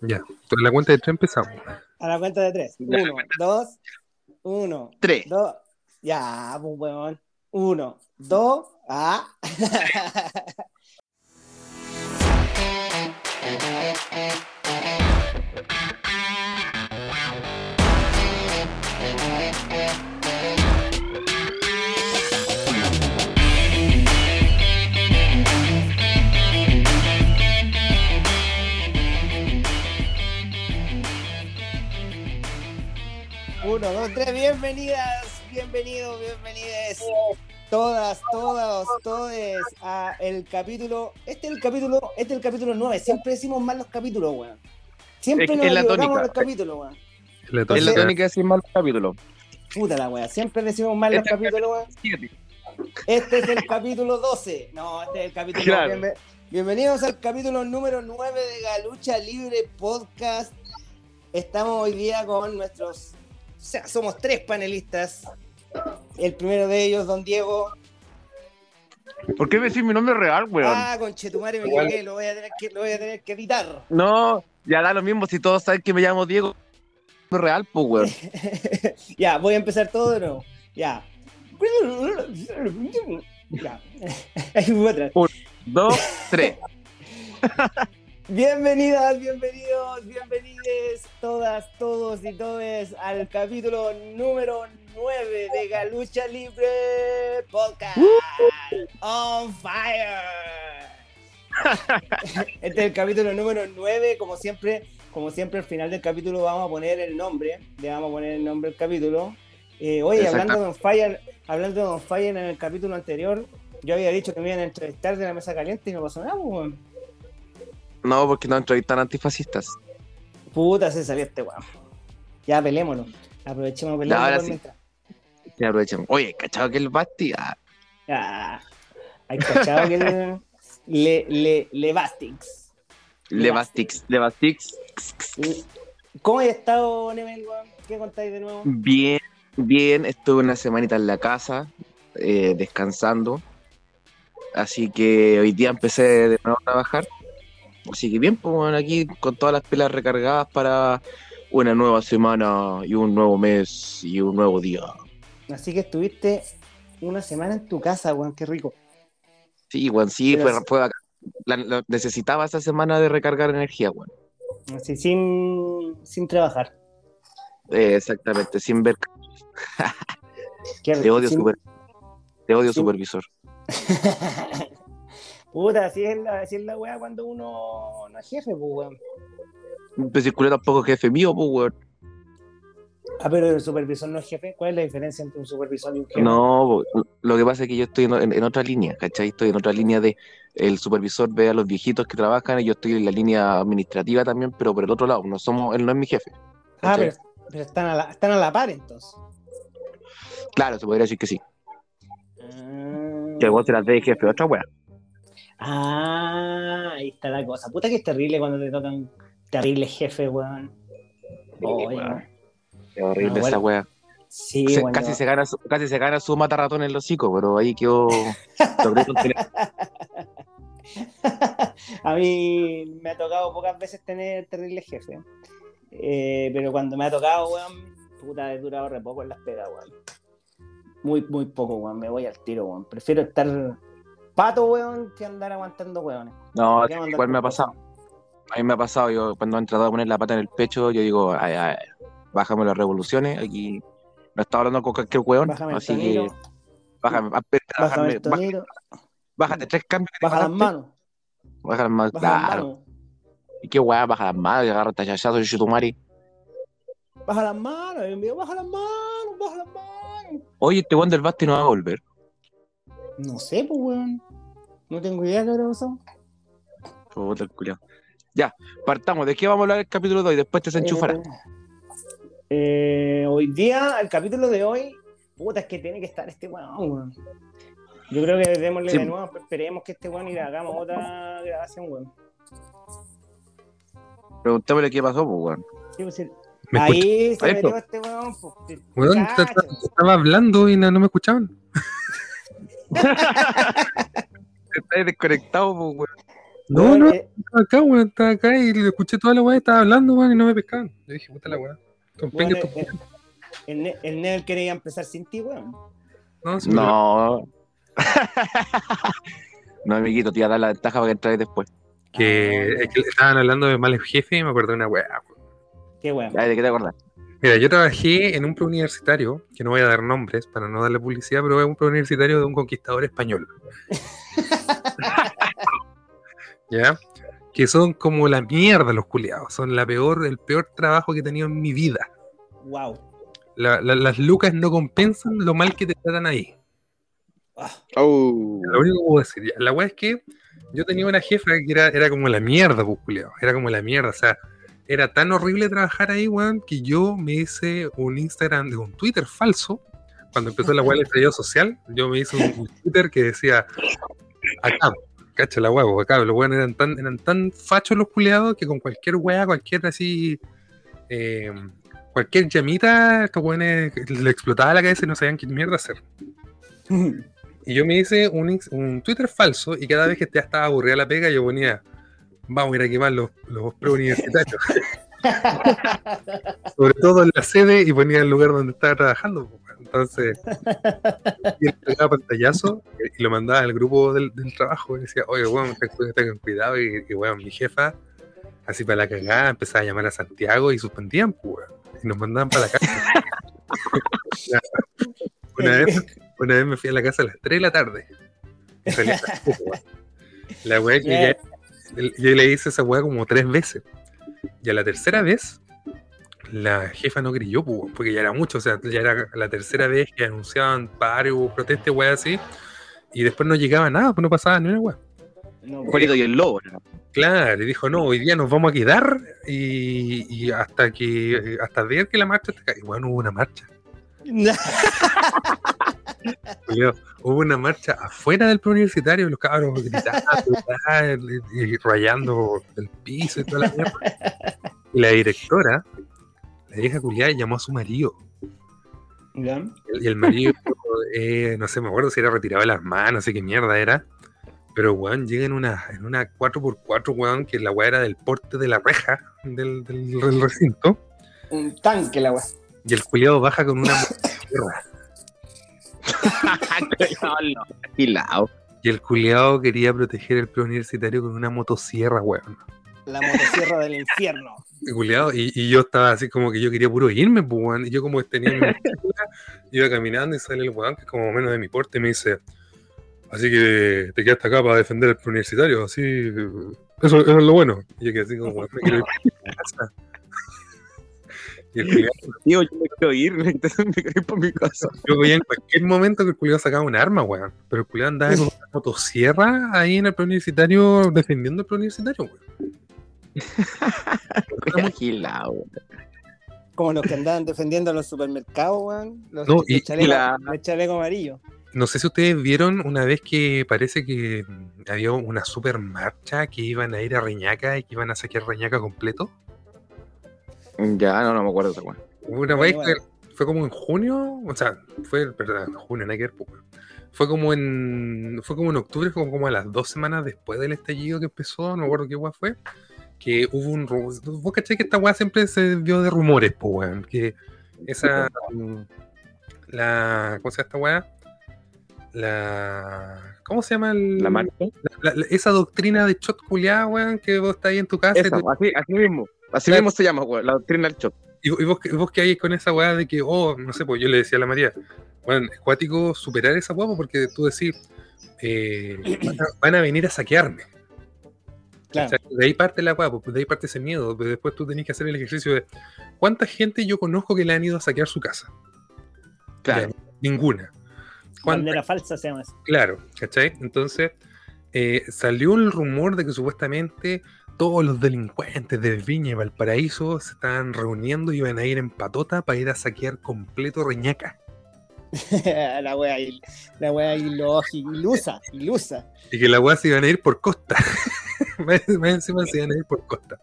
Ya, a la cuenta de tres empezamos. A la cuenta de tres. Uno, dos, uno, Tres. dos. Ya, pues weón. Uno, dos, ah. Uno, dos, tres, bienvenidas, bienvenidos, bienvenides. Todas, todos, todes a el capítulo. Este es el capítulo, este es el capítulo 9. Siempre decimos mal los capítulos, weón. Siempre Es nos equivocamos los capítulos, weón. Es la tónica. tónica de decir mal capítulo. Puta la weá, siempre decimos mal los Este capítulos, weón. Este es el capítulo 12. No, este es el capítulo. Claro. bienve- bienvenidos al capítulo número 9 de Galucha Libre Podcast. Estamos hoy día con nuestros. O sea, somos tres panelistas. El primero de ellos, don Diego. ¿Por qué me decís mi nombre real, weón? Ah, con Chetumare me equivoqué, lo voy a tener que, lo voy a tener que editar. No, ya da lo mismo si todos saben que me llamo Diego. Real, pues, weón. ya, voy a empezar todo de nuevo. Ya. Ya. Ahí voy atrás. Dos, tres. Bienvenidas, bienvenidos, bienvenides todas, todos y todes al capítulo número 9 de Galucha Libre Podcast. On fire. Este es el capítulo número 9, como siempre, como siempre al final del capítulo vamos a poner el nombre, le vamos a poner el nombre del capítulo. Eh, oye, hablando de On Fire, hablando de On Fire en el capítulo anterior, yo había dicho que me iban a entrevistar de la mesa caliente y no pasó nada, pues. No, porque no entrevistan antifascistas. Puta, se salió este weón. Ya pelémonos. Aprovechemos Ya, ahora sí. Ya aprovechan. Oye, ¿cachado que el Basti? Ah, Ya. Hay cachado que le, le, le. Levastix. Levastix. ¿Cómo has estado, Nemel? ¿Qué contáis de nuevo? Bien, bien. Estuve una semanita en la casa, eh, descansando. Así que hoy día empecé de nuevo a trabajar. Así que bien, pues bueno, aquí con todas las pilas recargadas para una nueva semana y un nuevo mes y un nuevo día. Así que estuviste una semana en tu casa, weón, qué rico. Sí, weón, sí, Pero fue, sí. fue bacán. La- la- necesitaba esa semana de recargar energía, weón. Así sin, sin trabajar. Eh, exactamente, sin ver. Te odio, sin- super- te odio sin- supervisor. Puta, así es, la, así es la weá cuando uno no es jefe, pues, weón. Pues culero tampoco es jefe mío, pues, weón. Ah, pero el supervisor no es jefe. ¿Cuál es la diferencia entre un supervisor y un jefe? No, lo que pasa es que yo estoy en, en- en otra línea, ¿cachai? Estoy en otra línea de el supervisor ve a los viejitos que trabajan y yo estoy en la línea administrativa también, pero por el otro lado, no somos, él no es mi jefe. Ah, pero están, a la, están a la par entonces. Claro, se podría decir que sí. Ah. Que vos te las de jefe, otra weá. Ah, ahí está la cosa. Puta que es terrible cuando te tocan terribles jefes, weón. Qué horrible No, esa bueno. weá. Sí, Se- weón, casi, se gana su, casi se gana su mata ratón en los hocico, pero ahí quedó. A mí me ha tocado pocas veces tener terribles jefes. Eh, pero cuando me ha tocado, weón, puta, he durado re poco en las pegas, weón. Muy, muy poco, weón. Me voy al tiro, weón. Prefiero estar pato, weón, que andar aguantando, weón. No, ¿Para qué mandar igual me ha pasado. A mí me ha pasado, yo cuando han tratado de poner la pata en el pecho, yo digo, ay, ay, bájame las revoluciones, aquí no estaba hablando con cualquier weón, Bájame así que bájame, a- bájame bájame, bájate tres cambios baja las manos, baja las manos, claro, y qué weá, baja las manos, agarra tachachazo y chutumari. baja las manos, digo, baja las manos, baja las manos. Oye, este weón del Basti no va a volver. No sé, pues, weón. No tengo idea de qué habrá pasado. Puta el culiao. Ya, partamos, ¿de qué vamos a hablar el capítulo de hoy? Después te se enchufará. Eh, eh, hoy día, el capítulo de hoy, puta, es que tiene que estar este weón, weón. Yo creo que démosle Sí. de nuevo, esperemos que este weón y le hagamos otra grabación, weón. Preguntémosle qué pasó, pues weón. Sí, pues. Ahí se metió este weón, pues. Weón, estaba hablando y no, no me escuchaban. Estás desconectado, pues weón. No, no, eh, estaba acá, weón, estaba acá y le escuché toda la weá, estaba hablando, weón, y no me pescaban. Yo dije, puta la weá. Eh, el, Ne- el Nel quería empezar sin ti, weón. No, sí, No. no, amiguito, te iba a dar la ventaja para que entres después. Que, Ah, es que estaban hablando de mal jefe y me acordé de una weá. weón. Qué. Ay, ¿De qué te acordás? Mira, yo trabajé en un preuniversitario, que no voy a dar nombres para no darle publicidad, pero es un preuniversitario de un conquistador español. ¿Ya? Que son como la mierda los culiados. Son la peor, el peor trabajo que he tenido en mi vida. Wow. La- la- las lucas no compensan lo mal que te tratan ahí. Ah, Oh. Lo único que puedo decir. La weá es que yo tenía una jefa que era, era como la mierda, pues, culiao. Era como la mierda. O sea, era tan horrible trabajar ahí, weón, que yo me hice un Instagram, de un Twitter falso. Cuando empezó la weá del estallido social, yo me hice un, un Twitter que decía, acá, cacha la pues, acá, los weones eran tan, eran tan fachos los culiados que con cualquier weá, cualquier así, eh, cualquier llamita, estos weones le explotaba la cabeza y no sabían qué mierda hacer. Y yo me hice un Twitter falso y cada vez que ya estaba aburrida la pega, yo ponía, vamos a ir a quemar los, los preuniversitarios. Sobre todo en la sede y ponía el lugar donde estaba trabajando. Entonces, y él pegaba pantallazo y lo mandaba al grupo del, del trabajo y decía, oye, weón, ten- tengan cuidado. Y, weón, mi jefa, así para la cagada, empezaba a llamar a Santiago y suspendían, weón. Y nos mandaban para la casa. Una vez, una vez me fui a la casa a las 3 de la tarde. La weá que Yeah. ya- yo le hice esa weá como tres veces. Y a la tercera vez, la jefa no creyó, pues, porque ya era mucho. O sea, ya era la tercera vez que anunciaban paro, protesta, weá así. Y después no llegaba nada, pues no pasaba ni una weá. No, y el lobo. ¿no? Claro, y dijo, no, hoy día nos vamos a quedar y, y hasta que hasta ver que la marcha está. Y bueno, hubo una marcha. Julio, hubo una marcha afuera del preuniversitario, los cabros gritando y, y rayando el piso y toda la mierda. Y la directora, la vieja culiada, llamó a su marido. ¿Ya? Y el marido, eh, no sé, me acuerdo si era retirado de las manos, no sé qué mierda era. Pero, weón, llega en una, en una 4x4, weón, que la weá era del porte de la reja del, del- del recinto. Un tanque la weá. Y el culiado baja con una. Y el culiado quería proteger el preuniversitario con una motosierra, weón. La motosierra del infierno. Y, culiao, y, y yo estaba así como que yo quería puro irme, pues, weón. Y yo como tenía mi mochila, iba caminando y sale el weón, que es como menos de mi porte, y me dice, así que te quedaste acá para defender el preuniversitario, así, eso, eso es lo bueno. Y yo quedé así como, weón, me quiero ir para mi casa. Y el Tío, yo me quiero ir, me quiero ir por mi casa. yo veía en cualquier momento que el culiao sacaba un arma, weón. Pero el culiao andaba con una motosierra ahí en el preuniversitario, defendiendo el preuniversitario, weón. Como los que andaban defendiendo los supermercados, weón. Los, No, los y- chalecos, la- los chalecos amarillos. No sé si ustedes vieron una vez que parece que había una super marcha que iban a ir a Reñaca y que iban a saquear Reñaca completo. Ya, no, no me acuerdo esa weá. Hubo Una vez que fue como en junio, o sea, fue, perdón, en junio, no hay que ver, pues, weón. Fue como en fue como en octubre, fue como a las dos semanas después del estallido que empezó, no me acuerdo qué weá fue, que hubo un vos cachai que esta weá siempre se dio de rumores, pues weón, que esa la ¿cómo se llama esta weá? La ¿cómo se llama el, La marcha. la- la- esa doctrina de shot culiada, weón, que vos estás ahí en tu casa y Esa, tú- así, así mismo. Así Claro. mismo se llama, weón, la doctrina del shock. Y, vo- y vos, vos que hay con esa weá de que, oh, no sé, pues yo le decía a la María, bueno, es cuático superar esa weá porque tú decís, eh, van, a, van a venir a saquearme. Claro. De ahí parte la weá, pues, de ahí parte ese miedo. pero después tú tenés que hacer el ejercicio de cuánta gente yo conozco que le han ido a saquear su casa. Claro. Ya, ninguna. ¿Cuánta Bandera falsa se llama eso. Claro, ¿cachai? Entonces eh, salió el rumor de que supuestamente todos los delincuentes de Viña y Valparaíso se estaban reuniendo y iban a ir en patota para ir a saquear completo Reñaca. la wea, la wea ilógica, ilusa, ilusa. Y que la weá se iban a ir por costa. más, más encima se iban a ir por costa.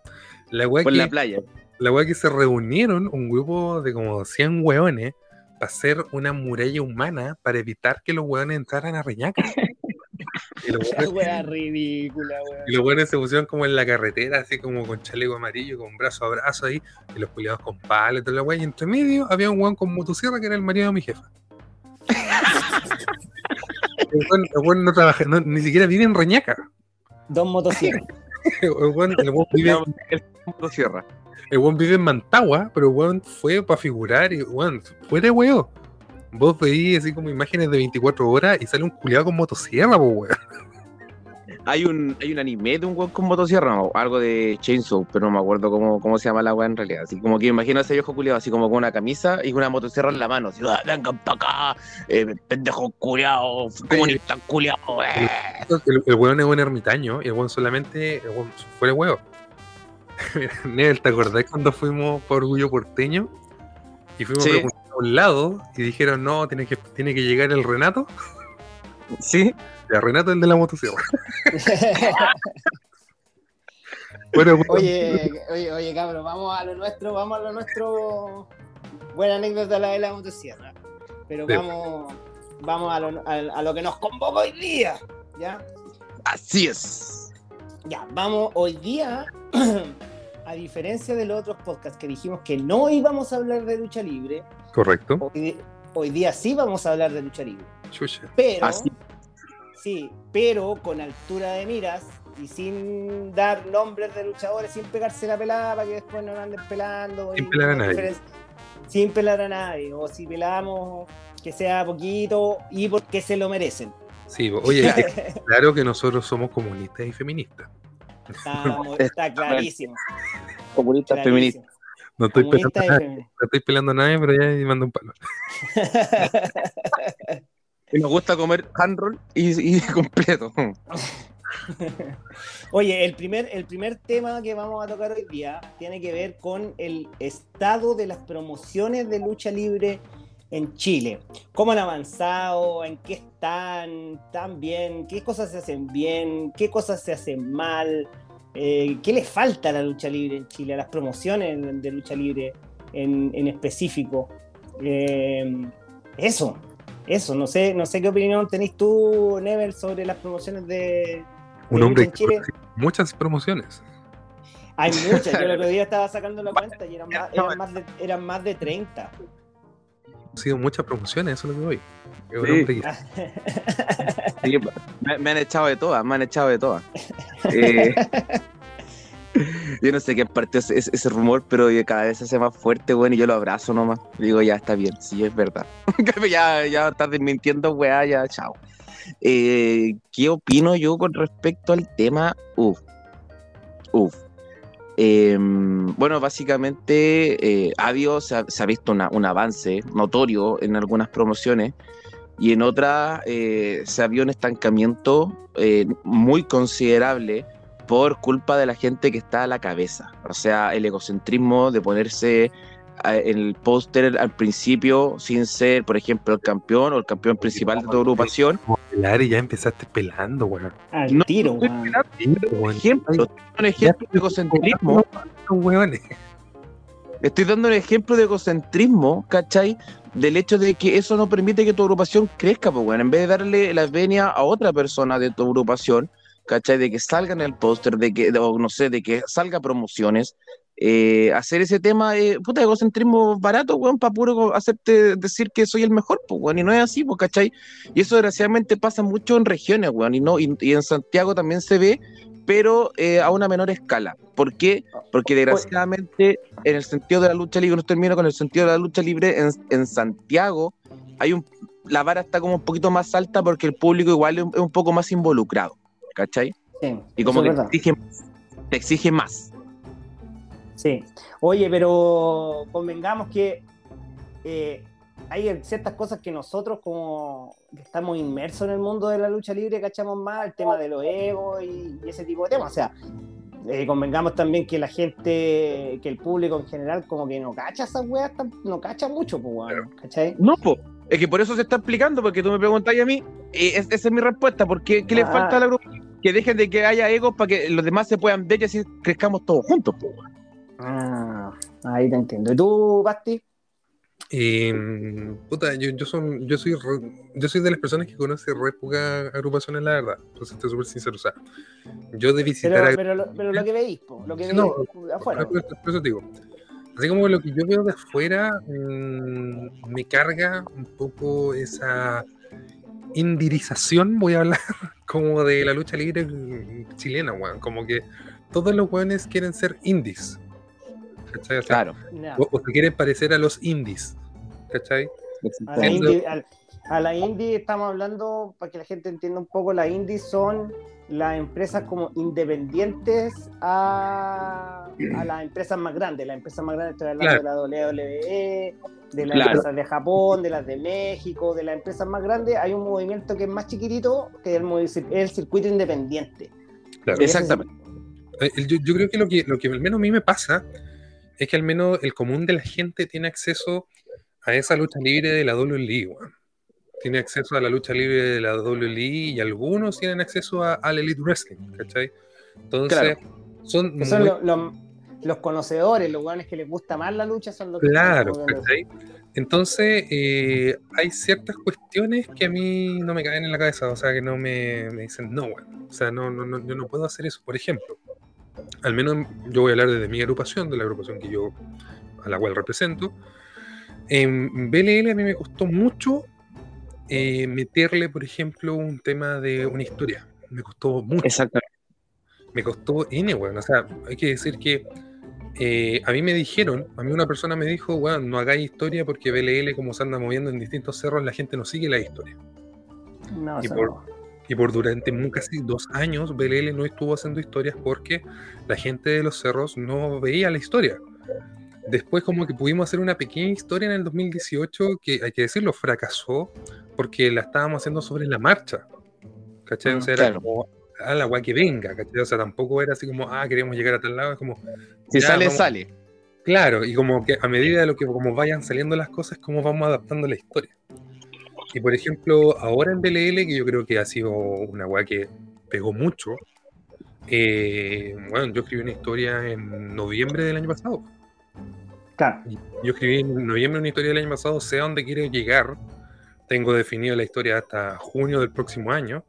La weá Por que, la playa. la weá que se reunieron un grupo de como 100 weones para hacer una muralla humana para evitar que los weones entraran a Reñaca. Y los La buenos- wea ridícula, weón. y los buenos se pusieron como en la carretera, así como con chaleco amarillo, con brazo a brazo ahí, y los culiados con palos y toda la wea. Y entre medio había un weón con motosierra que era el marido de mi jefa. el weón, el weón no trabaja, no- ni siquiera vive en Reñaca. Dos motosierras. El weón, el weón vive, Motosierra. el weón vive en Mantagua, pero el weón fue para figurar y weón, fuera de weón. Vos veís así como imágenes de 24 horas y sale un culiado con motosierra, po weón. Hay un, hay un anime de un weón con motosierra, o algo de Chainsaw, pero no me acuerdo cómo, cómo se llama la weá en realidad. Así como que imagino a ese viejo culiado así como con una camisa y con una motosierra en la mano. Así, "Ah, vengan para acá, eh, pendejo culiado, comunista culiado, eh". El, el weón es un ermitaño y el weón solamente, el weón fuera de weón. Mira, Nebel, ¿te acordás cuando fuimos por Orgullo Porteño? Y fuimos Sí. a preguntar a un lado y dijeron, no, tiene que, tiene que llegar el Renato. Sí, Ya, Renato es el de la motosierra. Bueno, weón, Oye, oye, oye, cabrón, vamos a lo nuestro, vamos a lo nuestro. Buena anécdota la de la motosierra. Pero Sí. vamos, vamos a lo, a, a lo que nos convoca hoy día. ¿Ya? así es. Ya, vamos hoy día. A diferencia de los otros podcasts que dijimos que no íbamos a hablar de lucha libre, correcto. hoy, hoy día sí vamos a hablar de lucha libre. Chucha. Pero, Así. sí, pero con altura de miras y sin dar nombres de luchadores, sin pegarse la pelada para que después no anden pelando. Sin pelar a nadie. Sin pelar a nadie. O si pelamos, que sea poquito y porque se lo merecen. Sí, oye, es claro que nosotros somos comunistas y feministas. Está, clarísimo. Comunista clarísimo. feminista. No estoy pelando Comunista nadie, no estoy pelando a nadie, pero ya me mando un palo. Y nos gusta comer hand roll y, y completo. Oye, el primer, el primer tema que vamos a tocar hoy día tiene que ver con el estado de las promociones de lucha libre en Chile. ¿Cómo han avanzado? ¿En qué están? ¿Están bien? ¿Qué cosas se hacen bien? ¿Qué cosas se hacen mal? Eh, ¿Qué le falta a la lucha libre en Chile? A las promociones de lucha libre en, en específico. Eh, eso, eso. No sé, no sé qué opinión tenés tú, Never, sobre las promociones de, Un de hombre en Chile. muchas promociones. Hay muchas, yo el otro día estaba sacando la cuenta y eran más, eran más, de, eran más de 30. Sido muchas promociones, eso es lo que voy. Sí. Sí, me, me han echado de todas, me han echado de todas. Eh, yo no sé qué parte ese, ese- ese rumor, pero cada vez se hace más fuerte, bueno, y yo lo abrazo nomás. Digo, ya está bien, sí, es verdad. ya, ya estás desmintiendo, weá, ya, chao. Eh, ¿Qué opino yo con respecto al tema? Uf, uf. Eh, bueno, básicamente eh, se ha, visto un avance notorio en algunas promociones y en otras eh, se vio un estancamiento eh, muy considerable por culpa de la gente que está a la cabeza. O sea, el egocentrismo de ponerse en el póster al principio sin ser, por ejemplo, el campeón o el campeón principal de tu agrupación. Pelar y ya empezaste pelando, weón. Al No, tiro, estoy weón. Sí, weón. Ejemplo, un ejemplo de egocentrismo. Estoy dando un ejemplo de egocentrismo, ¿cachai? Del hecho de que eso no permite que tu agrupación crezca, pues bueno, en vez de darle la venia a otra persona de tu agrupación, ¿cachai? De que salga en el póster, de que, o no sé, de que salga promociones, eh, hacer ese tema, eh, puta, egocentrismo barato, weón, para puro hacerte decir que soy el mejor, pues, weón, y no es así, pues, ¿cachai? Y eso desgraciadamente pasa mucho en regiones, weón, y, no, y, y en Santiago también se ve, pero eh, a una menor escala. ¿Por qué? Porque desgraciadamente en el sentido de la lucha libre, no termino con el sentido de la lucha libre, en, en Santiago hay un, la vara está como un poquito más alta porque el público igual es un, es un poco más involucrado, ¿cachai? Sí, Y como que exige, te exige más. Sí. Oye, pero convengamos que eh, hay ciertas cosas que nosotros como que estamos inmersos en el mundo de la lucha libre cachamos más, el tema de los egos y, y ese tipo de temas. O sea, eh, convengamos también que la gente, que el público en general como que no cacha esas weas, no cacha mucho, pues, ¿cachai? No, po. Es que por eso se está explicando, porque tú me preguntas a mí, y es- esa es mi respuesta, porque ¿qué le Ah. falta a la grupo? Que dejen de que haya egos para que los demás se puedan ver y así crezcamos todos juntos, po. Ah, ahí te entiendo. ¿Y tú, Basti? Y, puta, yo, yo, son, yo, soy yo soy de las personas que conoce re pocas agrupaciones, la verdad. Entonces, estoy súper sincero. O sea, yo de visitar. Pero, pero, lo, pero lo que veis, lo que veis no, afuera. Por eso digo. Así como lo que yo veo de afuera, mmm, me carga un poco esa indirización, voy a hablar, como de la lucha libre chilena, weón. Como que todos los weones quieren ser indies. ¿Cachai? O sea, claro. O, se quieren parecer a los indies. ¿Cachai? A la, indie, a, la indie estamos hablando, para que la gente entienda un poco, las indies son las empresas como independientes a, a las empresas más grandes. Las empresas más grandes, estoy hablando de la WWE, de las empresas de Japón, de las de México, de las empresas más grandes. Hay un movimiento que es más chiquitito, que es el, circuito independiente. Exactamente. Eh, yo, yo, creo que lo, que lo que al menos a mí me pasa es que al menos el común de la gente tiene acceso a esa lucha libre de la WWE, Tiene acceso a la lucha libre de la WWE y algunos tienen acceso a, al Elite Wrestling, ¿cachai? Entonces, son, los conocedores, los guanes que les gusta más la lucha son los claro, ¿cachai? Entonces, eh, hay ciertas cuestiones que a mí no me caen en la cabeza, o sea, que no me, dicen, no, bueno, o sea, no, no, no, yo no puedo hacer eso. Por ejemplo, al menos yo voy a hablar desde mi agrupación, de la agrupación que yo, a la cual represento. En BLL a mí me costó mucho eh, meterle, por ejemplo, un tema de una historia. Me costó mucho. Exactamente. Me costó N, bueno. O sea, hay que decir que eh, a mí me dijeron, a mí una persona me dijo, bueno, no hagáis historia porque BLL, como se anda moviendo en distintos cerros, la gente no sigue la historia. No, y, por, y por durante casi dos años, BLL no estuvo haciendo historias porque la gente de los cerros no veía la historia. Después como que pudimos hacer una pequeña historia en el 2018 que, hay que decirlo, fracasó porque la estábamos haciendo sobre la marcha. ¿Cachai? o sea, era como, a la guay que venga, ¿cachai? O sea, tampoco era así como, ah, queremos llegar a tal lado, es como... Si sale, sale. Claro, y como que a medida de lo que como vayan saliendo las cosas, como vamos adaptando la historia. Y por ejemplo, ahora en BLL, que yo creo que ha sido una weá que pegó mucho, eh, bueno, yo escribí una historia en noviembre del año pasado. Claro. Yo escribí en noviembre una historia del año pasado, sé a dónde quiero llegar. Tengo definido la historia hasta junio del próximo año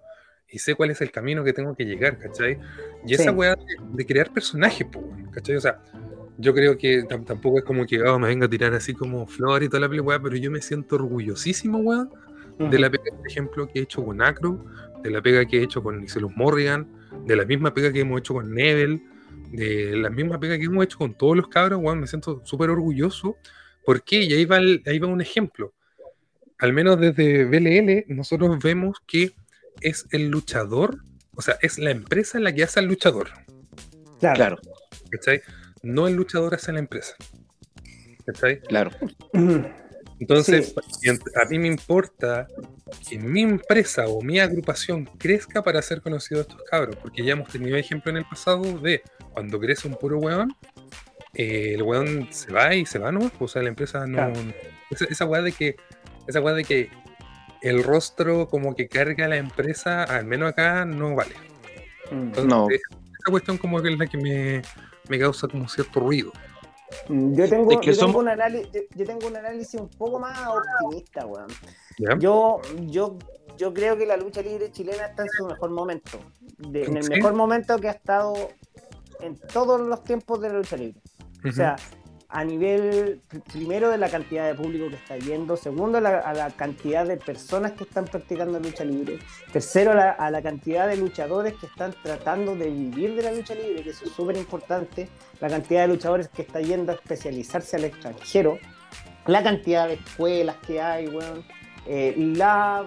y sé cuál es el camino que tengo que llegar, ¿cachai? Y esa weá de, crear personajes, ¿cachai? O sea, yo creo que tampoco es como que oh, me venga a tirar así como flor y toda la película, pero yo me siento orgullosísimo, weón, de la pega, por ejemplo, que he hecho con Acro, de la pega que he hecho con Nicelus Morrigan, de la misma pega que hemos hecho con Nebel, de la misma pega que hemos hecho con todos los cabros, me siento súper orgulloso. ¿Por qué? Y ahí va, ahí va un ejemplo. Al menos desde BLL, nosotros vemos que es el luchador, o sea, es la empresa la que hace al luchador. Claro. ¿Cachai? No el luchador hace la empresa. ¿Cachai? Claro. Entonces, a mí me importa que mi empresa o mi agrupación crezca para ser conocido a estos cabros, porque ya hemos tenido ejemplo en el pasado de cuando crece un puro weón, eh, el weón se va y se va, ¿no? O sea, la empresa no. Esa, esa weá de que. Esa weá de que el rostro como que carga la empresa, al menos acá, no vale. Mm. no. Esa cuestión como que es la que me, me causa como cierto ruido. Mm, yo tengo, yo, tengo un análisis, yo, tengo un análisis un poco más optimista, weón. Yo, yo, yo creo que la lucha libre chilena está en su mejor momento. en el mejor momento que ha estado en todos los tiempos de la lucha libre. O sea, a nivel, primero, de la cantidad de público que está yendo, segundo, a la, cantidad de personas que están practicando lucha libre, tercero, a la, cantidad de luchadores que están tratando de vivir de la lucha libre, que eso es súper importante, la cantidad de luchadores que están yendo a especializarse al extranjero, la cantidad de escuelas que hay, bueno, eh, la,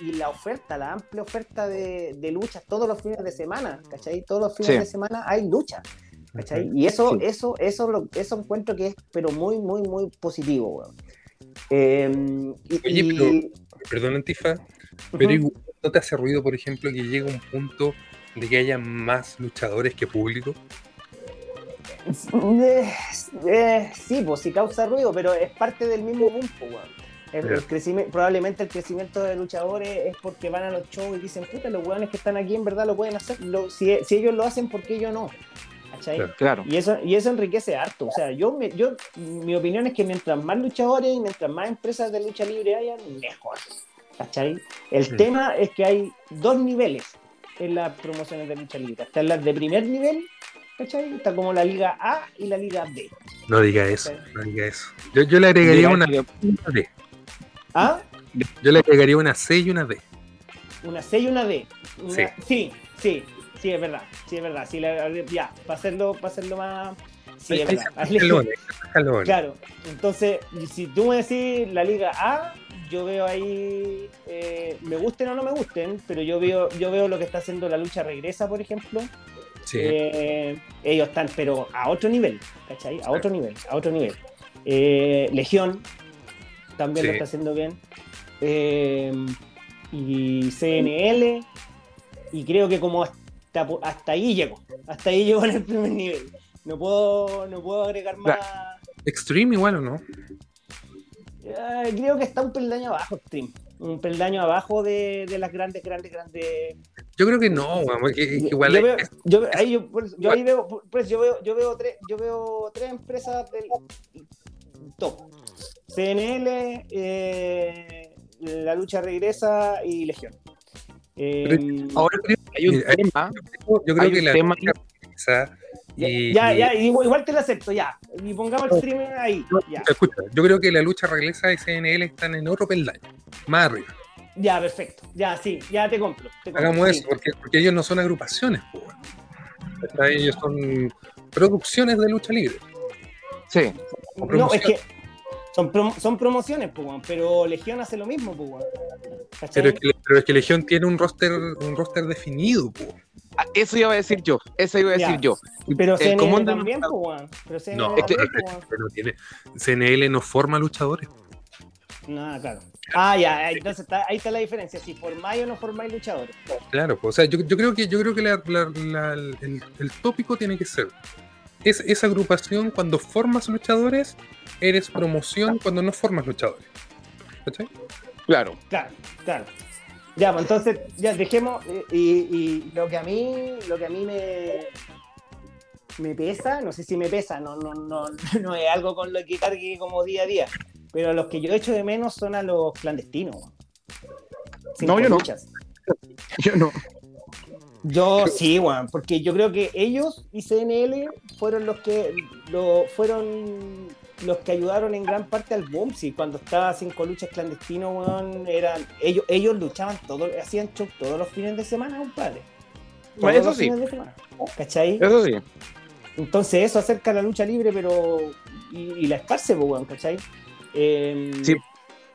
y, la oferta, la amplia oferta de, de luchas todos los fines de semana, ¿cachai? Todos los fines de semana hay luchas. Y eso, eso, eso, lo, eso encuentro que es, pero muy, muy, muy positivo, em, Oye, perdón, Antifa, pero ¿no te hace ruido, por ejemplo, que llegue un punto de que haya más luchadores que público? Eh, eh, sí, pues sí causa ruido, pero es parte del mismo boom, El, crecimiento, probablemente el crecimiento de luchadores es porque van a los shows y dicen, puta, los weones que están aquí en verdad lo pueden hacer. si, si ellos lo hacen, ¿por qué yo no? ¿Cachai? Claro. Claro. Y eso, y eso enriquece harto. O sea, yo, me- yo, mi opinión es que mientras más luchadores y mientras más empresas de lucha libre hayan, mejor. ¿Cachai? El tema es que hay dos niveles en las promociones de lucha libre. Están las de primer nivel, ¿cachai? Está como la Liga A y la Liga B. No diga eso, no diga eso. Yo, yo le agregaría una, una D. ¿Ah? Yo le agregaría una C y una D. Una C y una D. Una- Sí. sí, sí, sí, es verdad. Sí, es verdad. Sí, la- ya, para hacerlo, para hacerlo más. Sí, es verdad. Claro, entonces, si tú me decís la Liga A, yo veo ahí, eh, me gusten o no me gusten, pero yo veo, yo veo lo que está haciendo la lucha regresa, por ejemplo. Sí. Eh, ellos están, pero a otro nivel, ¿cachai? A otro nivel, a otro nivel. Eh, Legión también Sí. lo está haciendo bien. Eh, y CNL, y creo que como hasta, hasta ahí llego, hasta ahí llego en el primer nivel. No puedo, no puedo agregar más. Extreme igual o no. Eh, creo que está un peldaño abajo, Stream. Un peldaño abajo de, de las grandes, grandes, grandes. Yo creo que no, que igual ahí yo ahí veo, pues yo veo, yo veo tres, yo veo tres empresas del top. CNL, eh, la lucha regresa y Legión. Eh, Ahora creo que hay un Mira, tema. yo creo hay que la tema- y, ya, ya, igual, igual te lo acepto, ya. Y pongamos el streaming ahí. Ya, Escucha, yo creo que la lucha regresa y CNL están en otro peldaño, más arriba. ya, perfecto. Ya, sí, ya te compro. te compro, Hagamos sí. eso, porque, porque ellos no son agrupaciones. ¿Cachai? Ellos son producciones de lucha libre. Sí. No, es que son, prom- son promociones, pues, pero Legión hace lo mismo, pues. Pero es, que, pero es que Legión tiene un roster, un roster definido, po. Ah, Eso iba a decir yo. Eso iba a decir Ya. yo. Pero CNN común también, pues. Pero CNN No, también, es que- weón. pero tiene, CNL no forma luchadores. No, claro. Ah, ya, entonces está- ahí está la diferencia, si formáis o no formáis luchadores. Claro, pues, o sea, yo, yo creo que yo creo que la- la- la- el, el tópico tiene que ser es esa agrupación cuando formas luchadores, eres promoción cuando no formas luchadores. ¿Cachai? Claro. Claro, claro. Ya, pues entonces, ya dejemos, eh, y, y lo que a mí, lo que a mí me, me pesa, no sé si me pesa, no, no, no, no es algo con lo que cargue como día a día, pero los que yo echo de menos son a los clandestinos. Sin No, yo no. Yo no. Yo sí, weón, porque yo creo que ellos y CNL fueron los que lo, fueron los que ayudaron en gran parte al boom. Sí, cuando estaba cinco luchas clandestinos, weón, eran ellos, ellos luchaban todos, hacían show todos los fines de semana, compadre. Bueno, eso sí. ¿Cachai? Eso sí. Entonces eso acerca la lucha libre, pero y, y la esparce, pues, weón, ¿cachai? Em, Sí.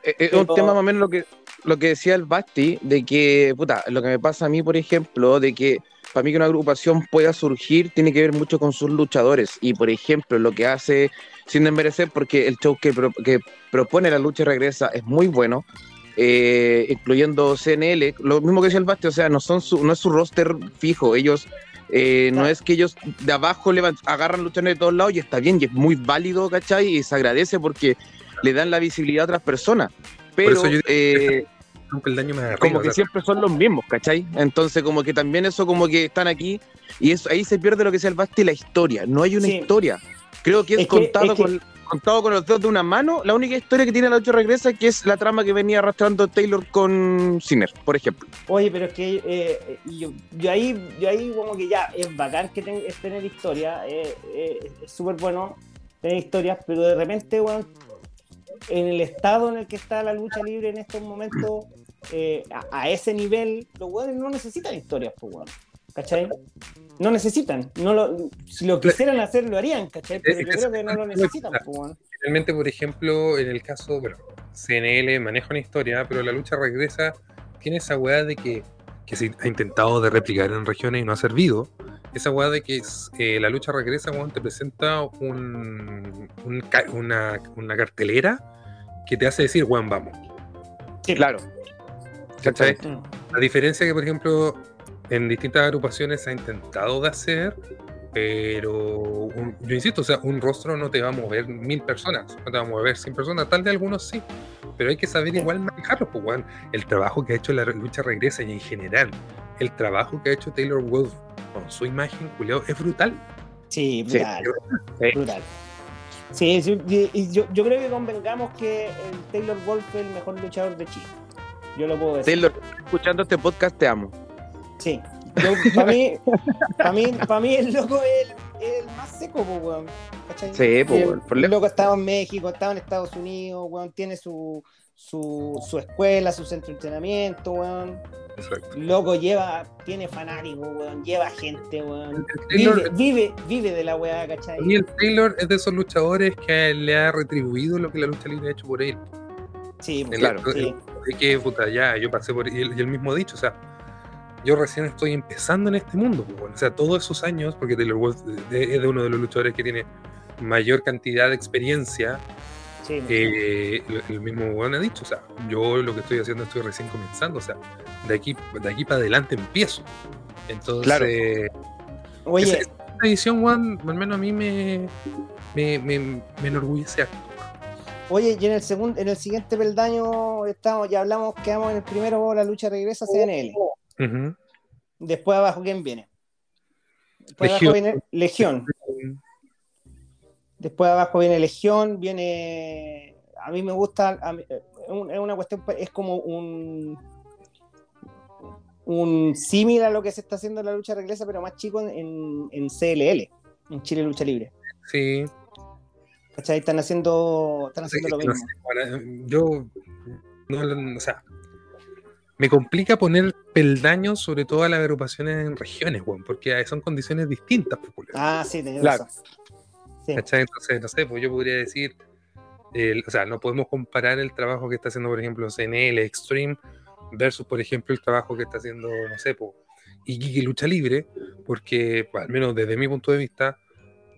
Eh, Es un tema más o menos lo que, lo que decía el Basti, de que, puta, lo que me pasa a mí, por ejemplo, de que para mí que una agrupación pueda surgir tiene que ver mucho con sus luchadores. Y, por ejemplo, lo que hace, sin desmerecer, porque el show que, pro- que propone la lucha y regresa es muy bueno, eh, incluyendo CNL, lo mismo que decía el Basti, o sea, no, son su, no es su roster fijo, ellos... eh, No es que ellos de abajo levan- agarran luchadores de todos lados y está bien, y es muy válido, ¿cachai? Y se agradece porque le dan la visibilidad a otras personas. Pero eso yo- eh, Un peldaño más arriba. como o que sea, siempre son los mismos, ¿cachai? Entonces como que también eso como que están aquí y eso, ahí se pierde lo que decía el Basti, la historia. No hay una Sí. historia. Creo que es, Es que- contado, es que- Con, contado con los dedos de una mano. La única historia que tiene la 8 regresa que es la trama que venía arrastrando Taylor con Sinner, por ejemplo. Oye, pero es que eh, yo, yo ahí, yo ahí como que ya, es bacán que ten- es tener historia, eh, eh, es súper bueno tener historias, pero de repente, weón, en el estado en el que está la lucha libre en estos momentos, eh, a, a ese nivel, los weones no necesitan historias, pues, weón. ¿Cachai? No necesitan. No lo, si lo quisieran hacer, lo harían, ¿cachai? Pero yo creo que no lo necesitan, pues, weón. Finalmente, por ejemplo, en el caso, bueno, CNL maneja una historia, pero la lucha regresa, tiene esa weá de que, que se ha intentado de replicar en regiones y no ha servido. Esa weá de que eh, la lucha regresa, weón, te presenta un, un ca- una, una cartelera que te hace decir, weón, vamos. Sí. Claro. ¿Cachai? La diferencia que, por ejemplo, en distintas agrupaciones se ha intentado de hacer, pero un- yo insisto, o sea, un rostro no te va a mover mil personas, no te va a mover 100 personas, tal de algunos sí, pero hay que saber igual manejarlos, pues. El trabajo que ha hecho la lucha regresa y en general, el trabajo que ha hecho Taylor Wolf con su imagen, culiao, es brutal. Sí, brutal. Sí. Brutal. Sí, sí, yo, yo creo que convengamos que el Taylor Wolf es el mejor luchador de Chile. Yo lo puedo decir. Taylor, escuchando este podcast, te amo. Sí. Para mí, para mí, para mí el loco es el, el más seco, weón. ¿Cachai? Sí, po, el, por loco estaba en México, estaba en Estados Unidos, weón. Tiene su, su, su escuela, su centro de entrenamiento, weón. Exacto. Loco lleva, tiene fanáticos, weón. Lleva gente, weón. Taylor, Vive, vive, vive de la weá, ¿cachai? mí el Taylor es de esos luchadores que le ha retribuido lo que la lucha libre ha hecho por él. Sí, po, El- Claro. sí. De que, puta, ya, yo pasé por. Y él, y él mismo dicho, o sea, yo recién estoy empezando en este mundo, pues, bueno, o sea, todos esos años, porque Taylor Wolf es de uno de los luchadores que tiene mayor cantidad de experiencia, sí, eh, el, el mismo weón ha dicho, o sea, yo lo que estoy haciendo estoy recién comenzando, o sea, de aquí, de aquí para adelante empiezo. Entonces, Claro. Oye, esa, esa edición, weón, al menos a mí me, me, me, me enorgullece harto. Oye, y en el segundo, en el siguiente peldaño estamos, ya hablamos, quedamos en el primero, la lucha regresa a CNL. Ujú. Después abajo, ¿quién viene? Después Legión. abajo viene Legión. Después abajo viene Legión, viene. A mí me gusta. a mí- eh, es un- es una cuestión, es como un. Un símil a lo que se está haciendo en la lucha regresa, pero más chico en, en CLL, en Chile Lucha Libre. Sí, ¿Cachai? Están haciendo, están haciendo lo no mismo. sé, bueno, yo, no, o sea, me complica poner peldaños sobre todo a las agrupaciones en regiones, weón, porque son condiciones distintas, culiao. Ah, sí, tenés Claro. razón. Sí. ¿Cachai? Entonces, no sé, pues yo podría decir, o sea, no podemos comparar el trabajo que está haciendo, por ejemplo, CNL Extreme versus, por ejemplo, el trabajo que está haciendo, no sé, pues, Iquique Lucha Libre, porque, pues, al menos desde mi punto de vista,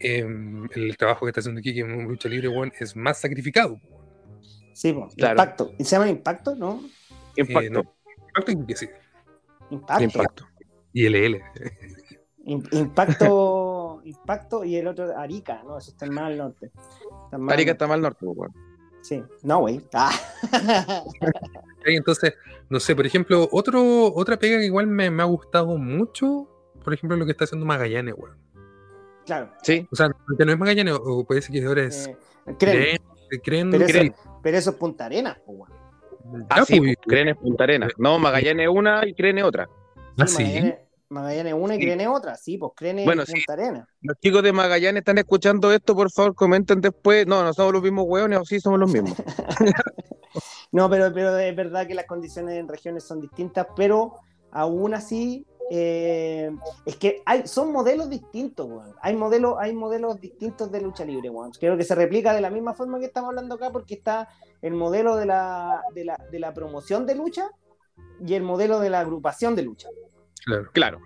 em, el trabajo que está haciendo Iquique en Lucha Libre, weón, es más sacrificado. Sí, Claro. impacto. ¿Y se llama impacto, no? Impacto. Eh, no, Impacto Iquique, sí. Impacto. Impacto. Y LL. Im- Impacto, impacto y el otro Arica, no, eso está más al norte. Está más- Arica está mal norte, weón. Sí, no, güey. Ah. Entonces, no sé, por ejemplo, otro, otra pega que igual me, me ha gustado mucho, por ejemplo, lo que está haciendo Magallanes, weón. Claro. Sí, O sea, que no es Magallanes, o puede ser que ahora es eh, creen, Cren, pero, Cren. eso, pero eso es Punta Arenas. Ah, sí, pues, Creen es Punta Arenas. No, Magallanes una y Creen es otra. ah, Sí. Magallanes, Magallanes una y Sí. Creen es otra. Sí, pues Creen es Bueno, sí. Punta Arenas. Los chicos de Magallanes están escuchando esto, por favor, comenten después. No, no somos los mismos hueones, o sí somos los mismos. No, pero, pero es verdad que las condiciones en regiones son distintas, pero aún así eh, es que hay, son modelos distintos, weón. Hay modelos, hay modelos distintos de lucha libre, weón. Creo que se replica de la misma forma que estamos hablando acá, porque está el modelo de la, de la, de la promoción de lucha y el modelo de la agrupación de lucha. Claro. Claro.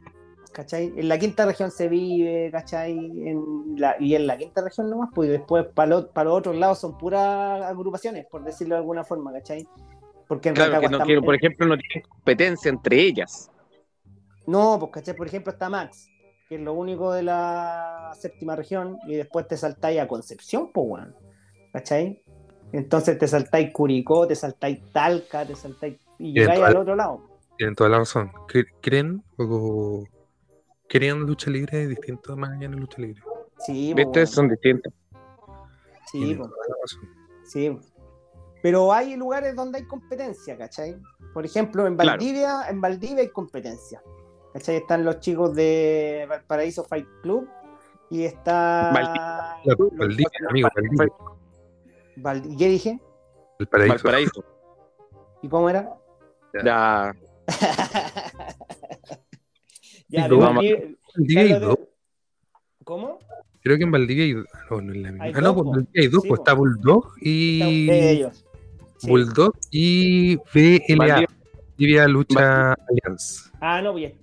¿Cachai? En la quinta región se vive, ¿cachai? En la, y en la quinta región nomás, pues y después para los, para los otros lados son puras agrupaciones, por decirlo de alguna forma, ¿cachai? Porque en Claro, que Rancagua no, está- que, por ejemplo, no tienen competencia entre ellas. No, pues ¿cachai? Por ejemplo está Max, que es lo único de la séptima región, y después te saltáis a Concepción, pues weón. ¿Cachai? Entonces te saltáis Curicó, te saltáis Talca, te saltáis. y llegáis al otro lado. Tienen toda la razón. Cre- Cren o Cren lucha libre distinto a Magallanes lucha libre. Sí, pues, ¿Viste? weón. Son distintos. Sí, pues. toda la razón. Sí. Pero hay lugares donde hay competencia, ¿cachai? Por ejemplo, en Claro. Valdivia, en Valdivia hay competencia. ¿Cachai? Están los chicos de Valparaíso Fight Club y está. Valdivia. Amigo, Valdivia. Valdi- ¿Qué dije? El paraíso. Valparaíso. ¿Y cómo era? Ya. ya. Valdivia- Valdivia de-. ¿Cómo? Creo que en Valdivia hay dos. No, no es la misma. Hay Ah, no, dos, pues en hay dos. Sí, pues po. está Bulldog y. Ellos. Sí. Bulldog y VLA. Valdivia. Valdivia Lucha Alliance. Ah, no, bien.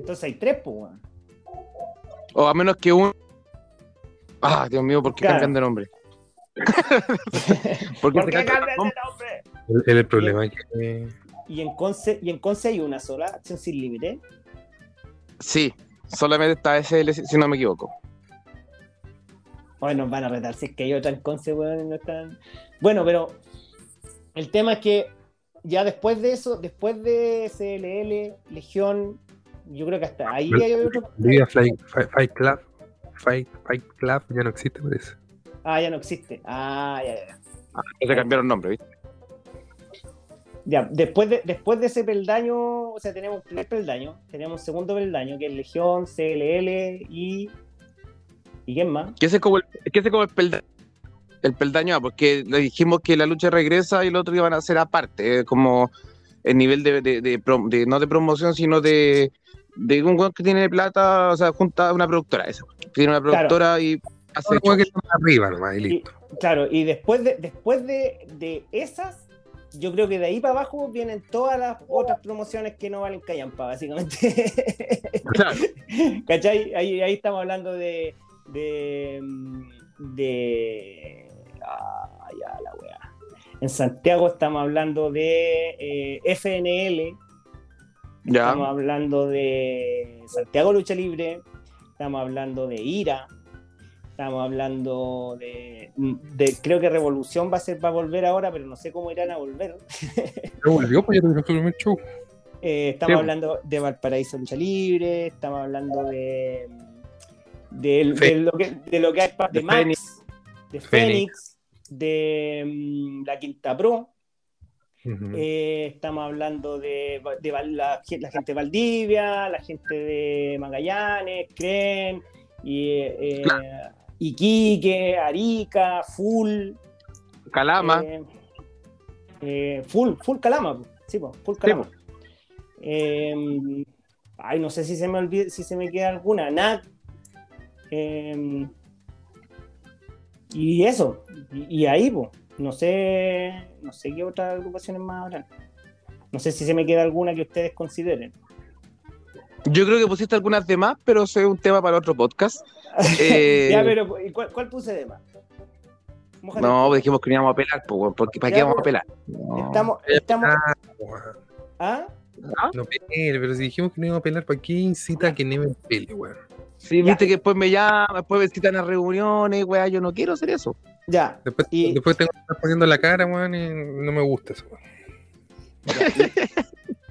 Entonces hay tres, pues, weón. O a menos que un. Ah, Dios mío, ¿por qué Claro. cambian de nombre? ¿Por ¿Por se qué cambian de nombre? El, el problema es que. Y en Conce, y en Conce hay una sola, acción sin límite. Sí, solamente está SL, si no me equivoco. Hoy nos van a retar si es que hay otra en Conce, weón, no están. Bueno, pero el tema es que ya después de eso, después de CLL, Legión, yo creo que hasta ahí hay otro. Fight Fight Club. Fight, Fight Club ya no existe, parece. Ah, ya no existe. Ah, ya, ya. Se cambiaron nombre, ¿viste? Ya, después de, después de ese peldaño, o sea, tenemos primer peldaño, tenemos un segundo peldaño, que es Legión, CLL y. ¿Y quién más? Ese es como el, ese es como el peldaño. El peldaño A, porque le dijimos que la lucha regresa y el otro iban a ser aparte, eh, como el nivel de, de, de prom- de- no de promoción, sino de, de un weón que tiene plata, o sea, junta a una productora, esa, tiene una Claro. productora y hace como que están arriba nomás y listo. Claro, y después de, después de, de esas, yo creo que de ahí para abajo vienen todas las otras promociones que no valen callampa, básicamente. Claro. ¿Cachai? Ahí, ahí estamos hablando de. de. de. Ah, ya, la weá. En Santiago estamos hablando de eh, FNL, Ya, estamos hablando de Santiago Lucha Libre, estamos hablando de Ira, estamos hablando de, de- creo que Revolución va a ser va a volver ahora, pero no sé cómo irán a volver. Volvió, pues ya show. Eh, estamos Sí. hablando de Valparaíso Lucha Libre, estamos hablando de de, lo que de lo que hay de De Max, Fénix. de Fénix. Fénix, de mm, la Quinta Pro. Eh, estamos hablando de, la, la gente de Valdivia, la gente de Magallanes, Cren, y, eh, Iquique, Arica, Full. Calama, eh, eh, full, full Calama, sí, po, full Calama. Eh, ay, no sé si se me olvida, si se me queda alguna. NAC. eh, y eso, y, y ahí, pues, no sé, no sé qué otras agrupaciones más habrán. No sé si se me queda alguna que ustedes consideren. yo creo que pusiste algunas de más, pero eso es un tema para otro podcast. Eh, ya, pero ¿y ¿cuál, cuál puse de más? Mójate. No, pues dijimos que no íbamos a pelar, pues, weón, porque ¿para qué vamos a pues. pelar? No. Estamos, estamos, Ah, weón. ¿ah? No pele, pero si dijimos que no íbamos a pelear, ¿para qué incita a que Neven pele, weón? Sí, Ya. viste que después me llaman, después me citan a reuniones, weá, yo no quiero hacer eso. Ya, Después, Y- después tengo que estar poniendo la cara, weón, y no me gusta eso, weón.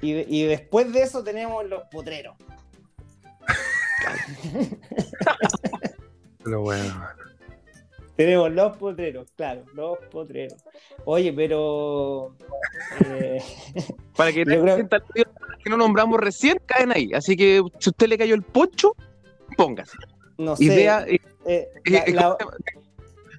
y, y después de eso tenemos los potreros. Pero bueno, Tenemos los potreros, claro, los potreros. Oye, pero. eh, Para que creo- que no nombramos recién, caen ahí. Así que si usted le cayó el poncho, póngase. no sé. Idea, eh, eh, eh, la- eh, la-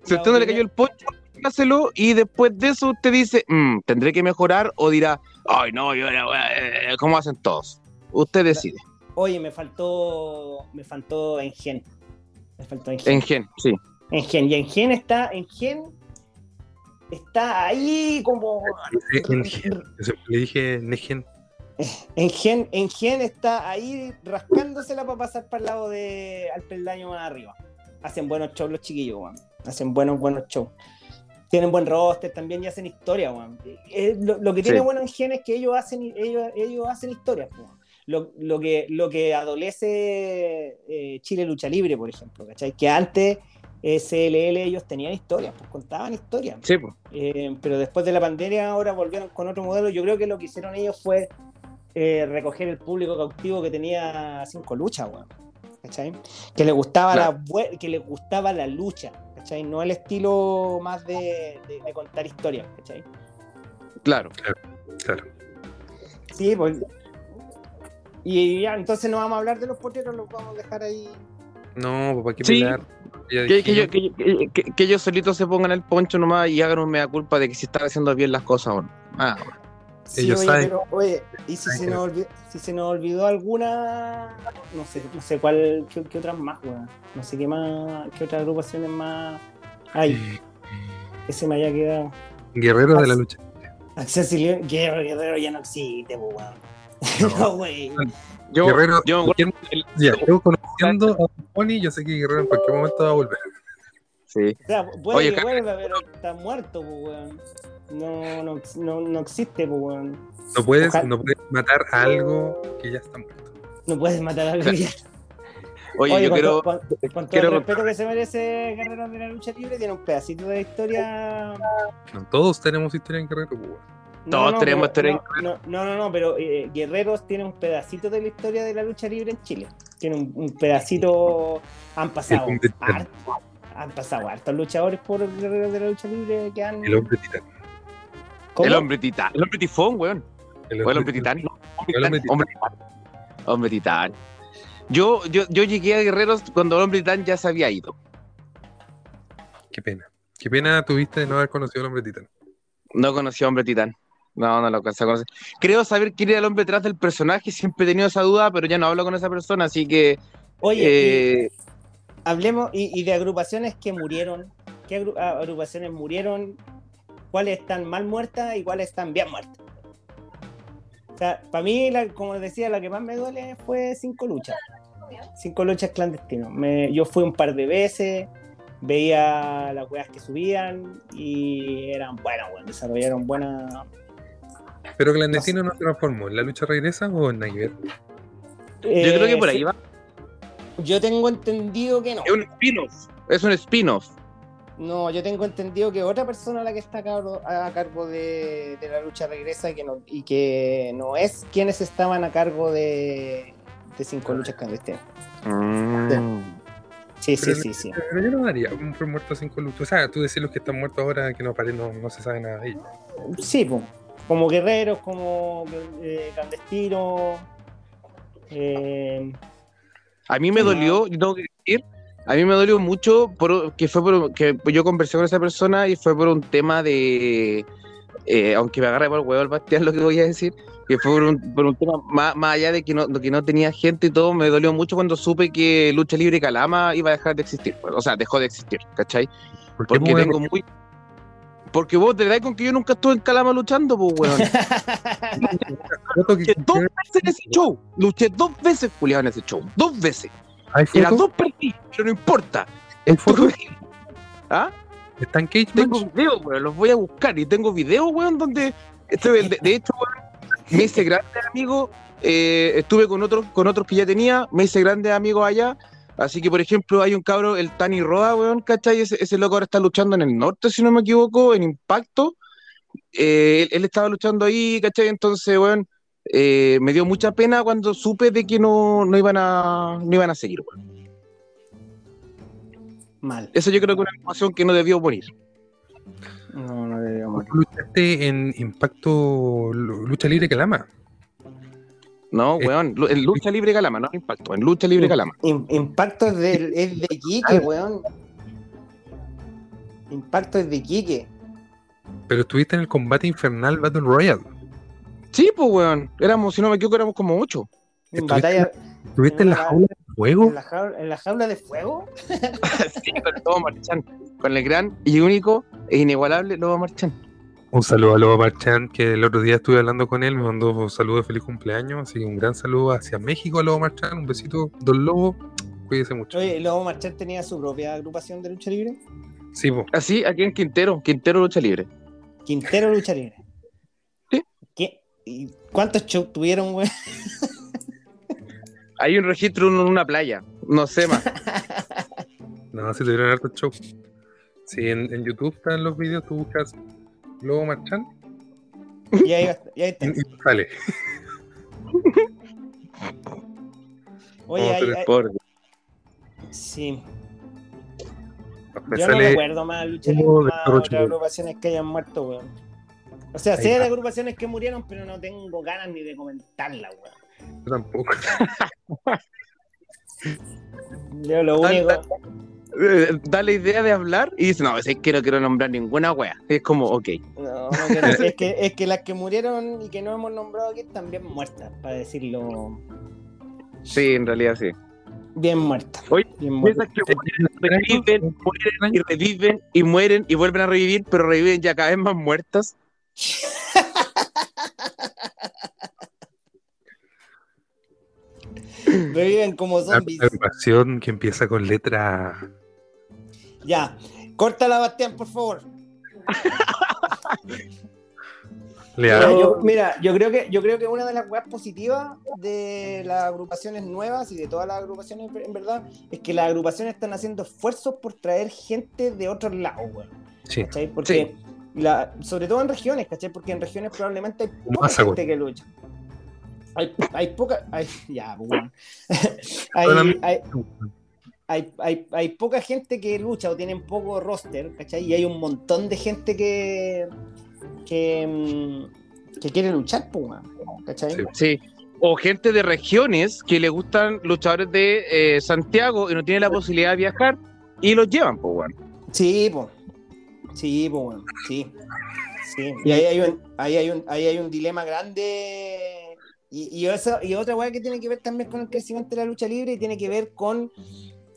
si a usted no le cayó el poncho, póngaselo y después de eso usted dice, "Mm, tendré que mejorar o dirá, ay no, yo era, eh, ¿cómo hacen todos? Usted decide. Oye, me faltó. Me faltó Engen. Me faltó Engen. En gen, sí. Engen. Y Engen está. Engen está ahí como. Yo siempre le dije Negen. Engen, Engen está ahí rascándosela para pasar para el lado de al peldaño más arriba. Hacen buenos shows los chiquillos, weón. Hacen buenos, buenos shows. Tienen buen roster también y hacen historia, weón. Eh, lo, lo que tiene Sí. bueno es que ellos hacen, ellos, ellos hacen historias, weón. Lo, lo que, lo que adolece eh, Chile Lucha Libre, por ejemplo, ¿cachai? Que antes eh, CLL ellos tenían historias, pues contaban historias. Sí, pues. Eh, pero después de la pandemia ahora volvieron con otro modelo. Yo creo que lo que hicieron ellos fue eh, recoger el público cautivo que tenía cinco luchas, weón. ¿Cachai? Que le gustaba Claro. la que le gustaba la lucha, ¿cachai? No el estilo más de, de- de contar historias, ¿cachai? Claro. Claro. Sí, pues. Y ya, entonces no vamos a hablar de los potreros, los vamos a dejar ahí. No, pues, ¿para qué Sí. pelear? Ya Que, que, yo- que- que- que- que ellos solitos se pongan el poncho nomás y hagan un mea culpa de que si están haciendo bien las cosas o no. Ah, bueno. Sí, Ellos oye, saben. pero, oye, y si se, nos olvidó, si se nos olvidó alguna, no sé, no sé cuál, qué, qué otras más, weón. No sé qué más, qué otras agrupaciones más hay, que se me haya quedado. Guerreros de la lucha. Accesibilidad, Guerrero, Guerrero ya no existe, weón. No, güey. Yo, Guerrero, yo cualquier- ya, yo conociendo a Pony, yo sé que Guerrero en cualquier momento va a volver. Sí. O sea, puede Oye, que vuelva, pero está muerto, po, weón. No, no, no, no existe, weón. No puedes, Ojalá- no puedes matar a algo que ya está muerto. No puedes matar a alguien. Oye, Oye, yo con, quiero. to- con- con todo quiero el respeto que se merece Guerrero de la lucha libre, tiene un pedacito de historia. No, todos tenemos historia en Guerrero, pues, weón. Todos no, tenemos pero- historia no, no, no, no, pero eh, Guerreros tiene un pedacito de la historia de la lucha libre en Chile. Tiene un, un pedacito. Han pasado. Harto- han pasado hartos luchadores por Guerreros de la lucha libre que han. El hombre titán. ¿Cómo? El hombre titán. El hombre tifón, weón. El O el hombre titán. no, Hombre El hombre titán. Hombre titán. Hombre titán. Yo, yo, yo llegué a Guerreros cuando el hombre titán ya se había ido. Qué pena. Qué pena tuviste de no haber conocido al hombre titán. No conocí a hombre titán. No, no lo alcancé a conocer. Creo saber quién era el hombre detrás del personaje. Siempre he tenido esa duda, pero ya no hablo con esa persona, así que. Oye, y- eh, hablemos y, y de agrupaciones que murieron. ¿Qué agru- a- agrupaciones murieron? ¿Cuáles están mal muertas y cuáles están bien muertas? O sea, para mí, la- como decía, la que más me duele fue Cinco Luchas. Cinco Luchas clandestinos. Me- yo fui un par de veces, veía las weas que subían y eran buenas, weón, desarrollaron buenas. Pero Clandestino no se transformó. ¿En la lucha regresa o en Naiver? yo creo que por Eh, ahí va. Yo tengo entendido que no. Es un spin-off. Es un spin-off. No, yo tengo entendido que otra persona la que está a cargo, a cargo de, de la lucha regresa y que, no, y que no es quienes estaban a cargo de, de cinco luchas clandestinas. Sí, sí, Pero- sí, sí. Pero yo no daría un por muerto cinco luchas. O sea, tú decís los que están muertos ahora que no, no, no se sabe nada de ellos. Sí, como guerreros, como eh, clandestinos. eh, A mí me Sí. dolió, yo tengo que decir, a mí me dolió mucho por, que fue por, que yo conversé con esa persona y fue por un tema de, eh, aunque me agarre por el huevo el Bastián lo que voy a decir, que fue por un, por un tema más, más allá de que no, de que no tenía gente y todo, me dolió mucho cuando supe que Lucha Libre Calama iba a dejar de existir, pues, o sea, dejó de existir, ¿cachai? ¿Por qué, Porque tengo muy... Porque vos te das con que yo nunca estuve en Calama luchando, pues, weón. Luché dos veces en ese show. Luché dos veces, Julián, en ese show. Dos veces. ¿Hay Y las dos perdí, pero no importa. ¿Hay fotos? ¿Ah? ¿Está en Cage Tengo Match? videos, weón, los voy a buscar. Y tengo videos, weón, donde estuve, de, de hecho, weón, me hice grande amigo. eh, estuve con otros, con otros que ya tenía, me hice grandes amigos allá. Así que, por ejemplo, hay un cabro, el Tani Roa, weón, ¿cachai? Ese, ese loco ahora está luchando en el norte, si no me equivoco, en Impacto. Eh, él, él estaba luchando ahí, ¿cachai? Entonces, weón, eh, me dio mucha pena cuando supe de que no, no, iban, a, no iban a seguir, weón. Mal. Eso yo creo que es una información que no debió morir. No, no debería morir. ¿Tú luchaste en Impacto Lu- Lucha Libre Calama? No, Eh, weón, en lucha libre Calama, no en impacto, en lucha libre Calama. Im- Impacto es de, es de Quique, weón. Impacto es de Quique. Pero estuviste en el combate infernal Battle Royale. Sí, pues, weón, éramos, si no me equivoco, éramos como ocho. En ¿Estuviste batalla. ¿Estuviste en la Ah. jaula de fuego? En la, jaula, en la jaula de fuego. sí, con el Lobo Marchán, con el gran y único e inigualable Lobo Marchán. Un saludo a Lobo Marchand, que el otro día estuve hablando con él, me mandó un saludo de feliz cumpleaños, así que un gran saludo hacia México a Lobo Marchand, un besito, Don Lobo, cuídese mucho. Oye, Lobo Marchand tenía su propia agrupación de lucha libre. Sí, po. Así, aquí en Quintero, Quintero Lucha Libre. Quintero Lucha Libre. ¿Y ¿Cuántos shows tuvieron, güey? Hay un registro en una playa, no sé más. no, si tuvieron harto show. Sí, en, en YouTube están los videos, tú buscas Lobo Marchand Y ahí, y ahí está. y, y sale. Oye, ahí- Por- sí. Después Yo no recuerdo más lucha Hugo libre, de más agrupaciones que hayan muerto, weón. O sea, sé de agrupaciones que murieron, pero no tengo ganas ni de comentarlas, weón. yo tampoco. Yo lo único. eh, da la idea de hablar y dice, no, es que no quiero nombrar ninguna wea. Es como, ok. No, no quiero- es, que, es que las que murieron y que no hemos nombrado aquí están bien muertas, para decirlo. Sí, en realidad sí. Bien muertas. Oye, bien muertas. Que mueren, reviven, mueren y reviven y mueren y vuelven a revivir, pero reviven ya cada vez más muertas. Reviven como zombies. agrupación que empieza con letra Ya. Córtala, Bastián, por favor. Leal. Mira, yo, mira, yo creo que yo creo que una de las weas positivas de las agrupaciones nuevas y de todas las agrupaciones en verdad es que las agrupaciones están haciendo esfuerzos por traer gente de otros lados, weón. Sí. ¿cachai? Porque La, sobre todo en regiones, ¿cachai? Porque en regiones probablemente hay No poca gente que lucha. Hay, hay poca. Hay, ya, pues, bueno. Hay, hay, hay, hay, hay poca gente que lucha o tienen poco roster, ¿cachai? Y hay un montón de gente que. que, mm, que quiere luchar, pues, weón, ¿cachai? Sí. Sí. O gente de regiones que le gustan luchadores de eh, Santiago y no tienen la posibilidad de viajar y los llevan, pues. Sí, pues. Sí, pues, bueno, sí. Sí. Y ahí hay un, ahí hay un, ahí hay un dilema grande. Y, y, eso- y otra weá que tiene que ver también con el crecimiento de la lucha libre y tiene que ver con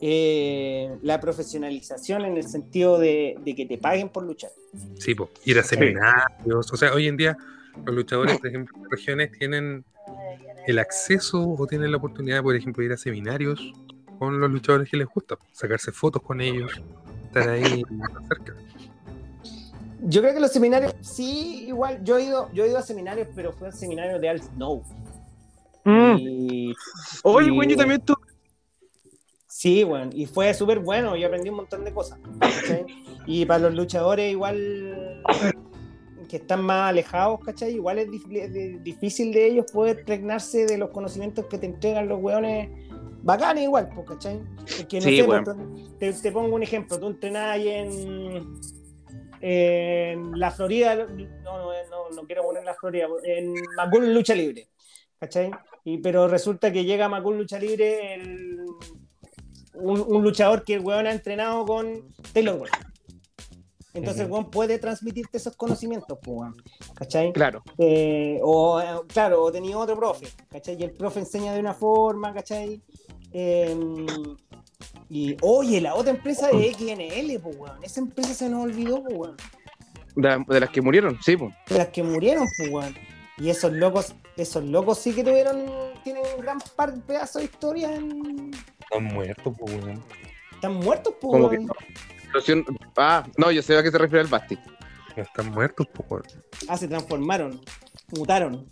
eh, la profesionalización en el sentido de, de que te paguen por luchar. Sí, po, ir a seminarios. O sea, hoy en día los luchadores, por ejemplo, en regiones tienen el acceso o tienen la oportunidad, por ejemplo, de ir a seminarios con los luchadores que les gusta, sacarse fotos con ellos, estar ahí más cerca. Yo creo que los seminarios, sí, igual, yo he ido, yo he ido a seminarios, pero fue a seminarios de Al Snow. Mm. Y, Oye, y- weón, yo también estuve. Sí, bueno, y fue súper bueno, yo aprendí un montón de cosas. ¿cachai? Y para los luchadores igual que están más alejados, ¿cachai? Igual es difícil de ellos poder pregnarse de los conocimientos que te entregan los weones bacanes igual, pues, ¿cachai? Porque no Sí, sé, pues, te, te pongo un ejemplo, tú entrenás ahí en, en la Florida, no, no, no, no quiero poner la Florida, en Macul Lucha Libre, ¿cachai? Y, pero resulta que llega a Macul Lucha Libre el, un, un luchador que el weón ha entrenado con Taylor Wayne. Entonces weón puede transmitirte esos conocimientos, pues, weón, ¿cachai? Claro. Eh, o, claro, o tenía otro profe, ¿cachai? Y el profe enseña de una forma, ¿cachai? Eh, y, oye, la otra empresa es XNL, pues, weón. Esa empresa se nos olvidó, pues, weón. De, de las que murieron, sí, pues. De las que murieron, pues, weón. Y esos locos, esos locos sí que tuvieron, tienen un gran par, pedazo de historia en... Están muertos, pues, weón. Están muertos, pues, Ah, no, yo sé a qué se refiere el Basti. Están muertos, pues, weón. Ah, se transformaron, mutaron.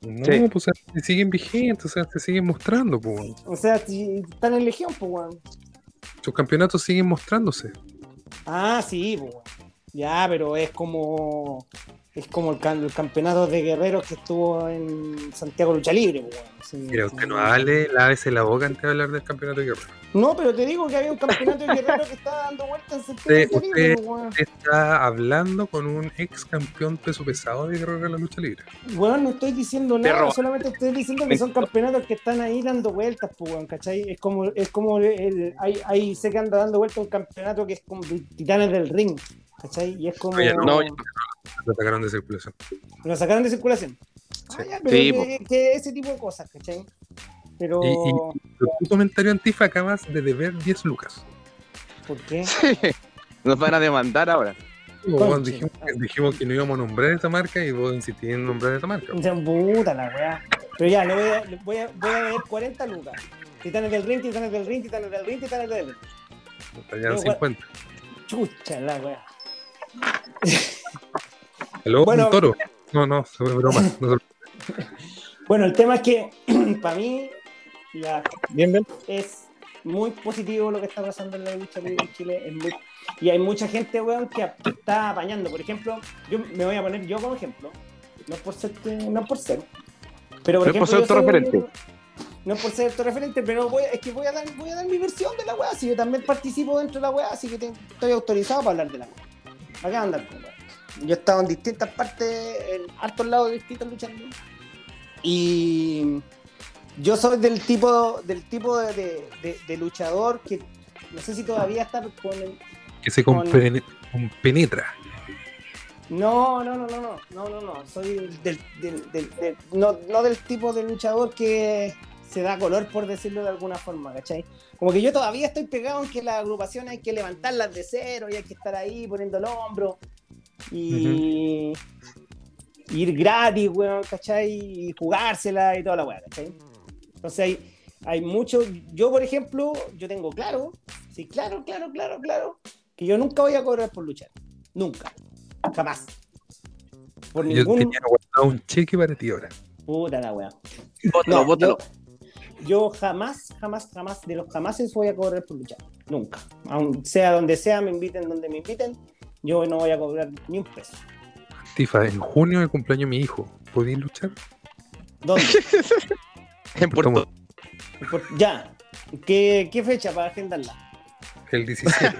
No, Sí. pues, o sea, se siguen vigentes, o sea, se siguen mostrando, pues, weón. O sea, están en legión, pues, weón. Sus campeonatos siguen mostrándose. Ah, sí, pues, weón. Ya, pero es como. Es como el, el campeonato de guerreros que estuvo en Santiago Lucha Libre, pues. Sí, Mira, usted sí. no hable, lávese la boca antes de hablar del campeonato de guerra. No, pero te digo que había un campeonato de guerreros que estaba dando vueltas en Santiago Usted- Lucha Libre, usted- pues, está hablando con un ex campeón peso pesado de guerrero de la lucha libre. Weón, no estoy diciendo nada, solamente estoy diciendo que son campeonatos que están ahí dando vueltas, pues, weón, ¿cachai? Es como, es como el, hay, hay, sé que anda dando vueltas un campeonato que es como de Titanes del Ring, ¿cachai? Y es como... Oye, no, Lo atacaron de circulación. Lo sacaron de circulación. Ah, Sí. ya, pero Sí, que, que ese tipo de cosas, ¿cachai? Pero, Y- Tu comentario antifa acabas de deber 10 lucas. ¿por qué? Nos van a demandar ahora. Weón, Conche. dijimos, que- dijimos que no íbamos a nombrar esta marca y vos insistís en nombrar esta marca. Se puta la weá. Pero ya, le voy a, le voy a, voy a ver 40 lucas. Titanes del ring, titanes del ring, titanes del ring, titanes del ring. Estarían Pero, 50. Chucha la weá. ¿Aló? Bueno. ¿Un toro? No, no, es broma. No Bueno, el tema es que para mí Bien, bien. es muy positivo lo que está pasando en la lucha libre en Chile. muy- y hay mucha gente, weón, que está apañando. Por ejemplo, yo me voy a poner yo como ejemplo. No por ser, no por ser. Pero por No es por ejemplo, ser autorreferente. No es por ser autorreferente, pero voy, es que voy a, dar, voy a dar mi versión de la weá. Si yo también participo dentro de la weá, así que te- estoy autorizado para hablar de la weá. Acá andar con weá. Yo he estado en distintas partes, en hartos lados distintos luchando. Y yo soy del tipo, del tipo de, de- de- de luchador que no sé si todavía está con el- que se Con- compenetra. No, no, no, no, no, no, no, no. Soy del, del- del- del- no, no del tipo de luchador que se da color, por decirlo de alguna forma, ¿cachai? Como que yo todavía estoy pegado en que las agrupaciones hay que levantarlas de cero y hay que estar ahí poniendo el hombro y ir gratis, weón, ¿cachai? Y jugársela y toda la weá, ¿cachai? Entonces hay, hay mucho. Yo, por ejemplo, yo tengo claro, sí, claro, claro, claro, claro, que yo nunca voy a cobrar por luchar. Nunca. Jamás. Por Yo ningún. tenía guardado un cheque para ti ahora. Puta la weá. Bótalo, No, bótalo. yo, yo jamás, jamás, jamás, de los jamases voy a cobrar por luchar. Nunca. Aun sea donde sea, me inviten donde me inviten. yo no voy a cobrar ni un peso. Tifa, en junio el cumpleaños de mi hijo. ¿Podéis luchar? ¿Dónde? En Puerto ya. ¿Qué, ¿Qué fecha para agendarla? El 17.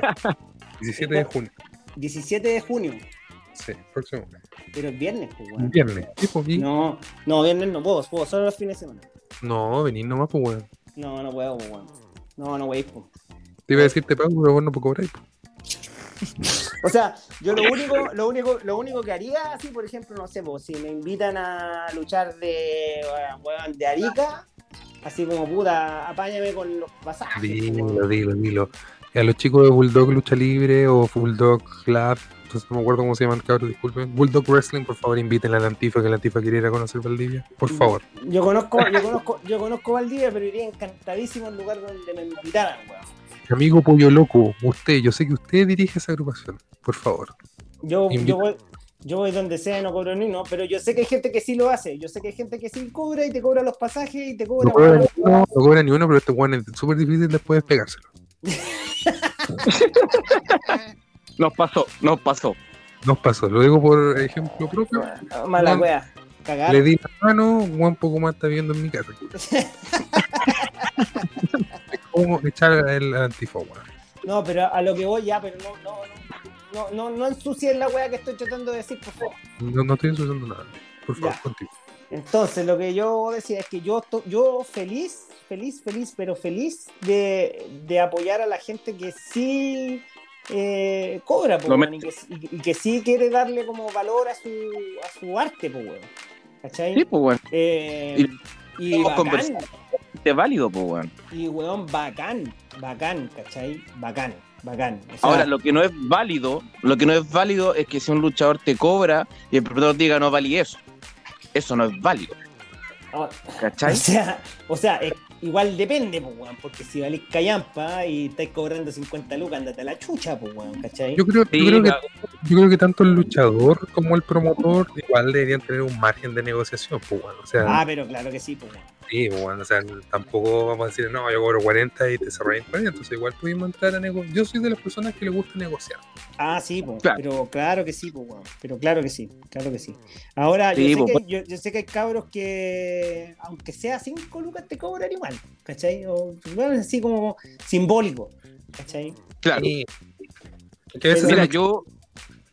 17 de junio. 17 de junio. Sí, próximo. Pero es viernes, pues. Viernes. Sí, pues, y- No, no, viernes no puedo, puedo solo los fines de semana. No, venís nomás, pues, weón. No, no puedo, pues, weón. No, no, wey, pues. Te iba a decir te pago, pero vos no puedo cobrar. pues. O sea, yo lo único, lo único, lo único que haría, así, por ejemplo, no sé, pues, si me invitan a luchar de, weón, de Arica, así como puta, apáñame con los pasajes. pues, Dilo, weón. dilo, dilo. A los chicos de Bulldog Lucha Libre o Bulldog Club, entonces no me acuerdo cómo se llaman, cabros, disculpen. Bulldog Wrestling, por favor, inviten a la Antifa, que la Antifa quiere ir a conocer Valdivia. Por favor. Yo conozco, yo conozco, yo conozco Valdivia, pero iría encantadísimo al lugar donde me invitaran, weón. Amigo Pollo Loco, usted, yo sé que usted dirige esa agrupación. Por favor. Yo, yo voy, yo voy donde sea y no cobro ni uno, pero yo sé que hay gente que sí lo hace. Yo sé que hay gente que sí cobra y te cobra los pasajes y te cobra. No cobra ni uno, no cobra ni uno, pero este weón es súper difícil después despegárselo. Nos pasó, nos pasó. Nos pasó, lo digo por ejemplo propio. Mala Juan- wea. Cagar. Le di la mano, Juan poco más está viendo en mi casa. es como echar el antifa, weón. No, pero a lo que voy ya, pero no, no, no, no, no, ensucien la wea que estoy tratando de decir, por favor. No, no estoy ensuciando nada. Por favor, Ya. contigo. Entonces, lo que yo decía es que yo, yo feliz, feliz, feliz, pero feliz de, de apoyar a la gente que sí eh, cobra, po, y, que, y- y que sí quiere darle como valor a su, a su arte, pues, weón. ¿Cachai? Sí, pues, weón. Eh, y hemos bacán. Es válido, pues, weón. y weón, bacán, bacán, ¿cachai? Bacán, bacán. O sea, Ahora, lo que no es válido, lo que no es válido es que si un luchador te cobra y el promotor diga no valí eso. Eso no es válido, o- O ¿cachai? sea, o sea eh, igual depende, pues, weón, porque si valís callampa y estáis cobrando 50 lucas, andate a la chucha, pues, weón, ¿cachai? Yo creo, yo, creo que, yo creo que tanto el luchador como el promotor igual deberían tener un margen de negociación, pues o sea, Ah, pero claro que sí, pues, weón. Sí, pues bueno, o sea, tampoco vamos a decir, no, yo cobro 40 y te cerré en 40, entonces igual pudimos entrar a negociar. Yo soy de las personas que le gusta negociar. Ah, sí, pues, Claro. pero claro que sí, pues, weón. Pero claro que sí, claro que sí. Ahora, Sí, yo, sé pues, que, yo, yo sé que hay cabros que, aunque sea 5 lucas, te cobran igual, ¿cachai? O, bueno, es así como simbólico, ¿cachai? Claro. Mira, yo,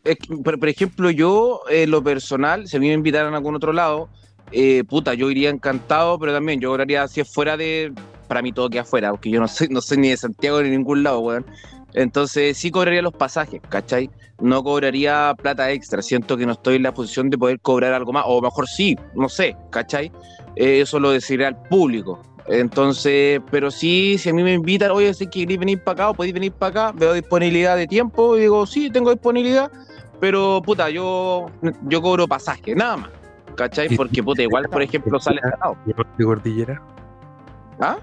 que, por, por ejemplo, yo, en lo personal, si a mí me invitaran a algún otro lado, eh, puta, yo iría encantado, pero también yo cobraría si es fuera de. Para mí todo queda afuera, porque yo no soy, no soy ni de Santiago ni de ningún lado, weón. Entonces sí cobraría los pasajes, ¿cachai? No cobraría plata extra. Siento que no estoy en la posición de poder cobrar algo más, o mejor sí, no sé, ¿cachai? Eh, eso lo decidirá el público. Entonces, pero sí, si a mí me invitan, oye, si queréis venir para acá o podéis venir para acá, veo disponibilidad de tiempo y digo, sí, tengo disponibilidad, pero puta, yo, yo cobro pasaje, nada más. ¿Cachai? Porque, puta, igual, por ejemplo, sale ganado. ¿Te llaman de cordillera? ¿Ah?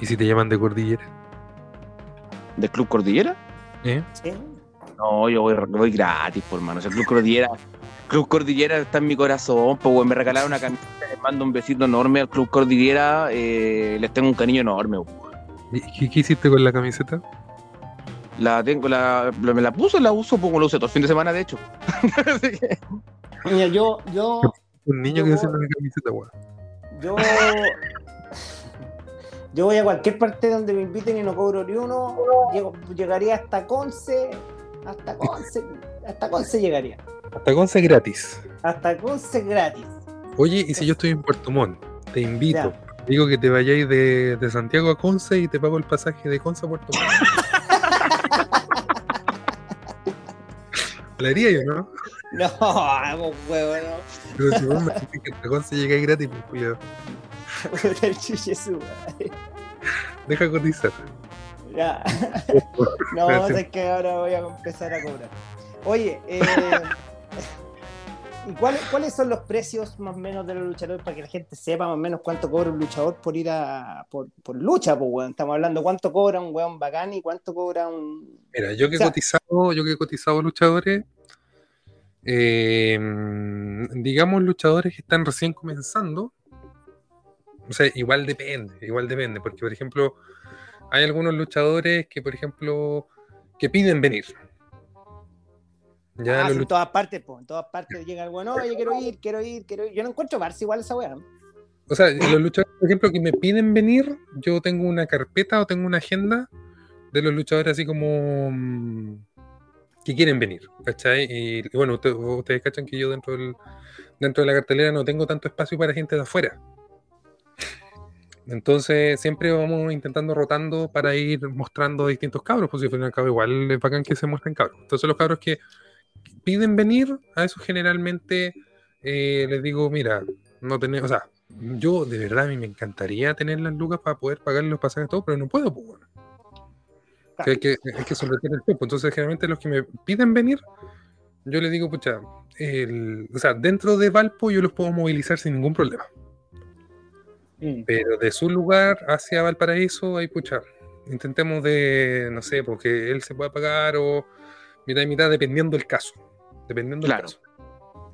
¿Y si te llaman de cordillera? ¿Del Club Cordillera? ¿Eh? ¿Sí? No, yo voy, voy gratis, por mano. O sea, Club Cordillera, Club Cordillera está en mi corazón, pues, weón, me regalaron una camiseta, les mando un besito enorme al Club Cordillera, eh, les tengo un cariño enorme. ¿Y qué, qué hiciste con la camiseta? La tengo, la, la- me la puse, la uso, pues, lo usé todo el fin de semana, de hecho. Mira, yo, yo, Un niño Yo- que hace una camiseta, weón. yo, yo voy a cualquier parte donde me inviten y no cobro ni uno, llego- llegaría hasta Conce, hasta Conce, hasta Conce llegaría, Hasta Conce gratis. hasta Conce gratis. Oye, y si yo estoy en Puerto Montt, te invito. Digo que te vayáis de, de Santiago a Conce y te pago el pasaje de Conce a Puerto Montt. La haría yo, ¿no? No, vamos, huevo, no. Pero si vos me decís que hasta Conce llegáis gratis, pues madre. Deja cotizar. Ya. No, es que ahora voy a empezar a cobrar. Oye, eh, ¿y cuáles, cuáles son los precios más o menos de los luchadores para que la gente sepa más o menos cuánto cobra un luchador por ir a por, por lucha, pues weón? Estamos hablando cuánto cobra un weón bacán y cuánto cobra un. Mira, yo que he O sea- cotizado, yo que he cotizado luchadores, eh, digamos luchadores que están recién comenzando, o sea, igual depende, igual depende, porque por ejemplo, hay algunos luchadores que, por ejemplo, que piden venir. Ya Ah, los en todas partes, po. En todas partes llega el bueno, oye, quiero ir, quiero ir, quiero ir. Yo no encuentro Barça igual esa weá. O sea, los luchadores, por ejemplo, que me piden venir, yo tengo una carpeta o tengo una agenda de los luchadores así como mm, que quieren venir, ¿cachai? Y, y bueno, usted- ustedes cachan que yo dentro del, dentro de la cartelera no tengo tanto espacio para gente de afuera. Entonces siempre vamos intentando rotando para ir mostrando distintos cabros, pues si fuera un cabro igual es bacán que se muestren cabros. Entonces los cabros que piden venir, a eso generalmente eh, les digo, mira, no tenemos, o sea, yo de verdad a mí me encantaría tener las lucas para poder pagar los pasajes todo, pero no puedo, pues bueno. Hay que, hay que someter el tiempo. Entonces, generalmente los que me piden venir, yo les digo, pucha, el- o sea, dentro de Valpo yo los puedo movilizar sin ningún problema. Mm. Pero de su lugar hacia Valparaíso, ahí, pucha, intentemos de, no sé, porque él se pueda pagar o mitad y mitad, dependiendo del caso. Dependiendo Claro. del caso.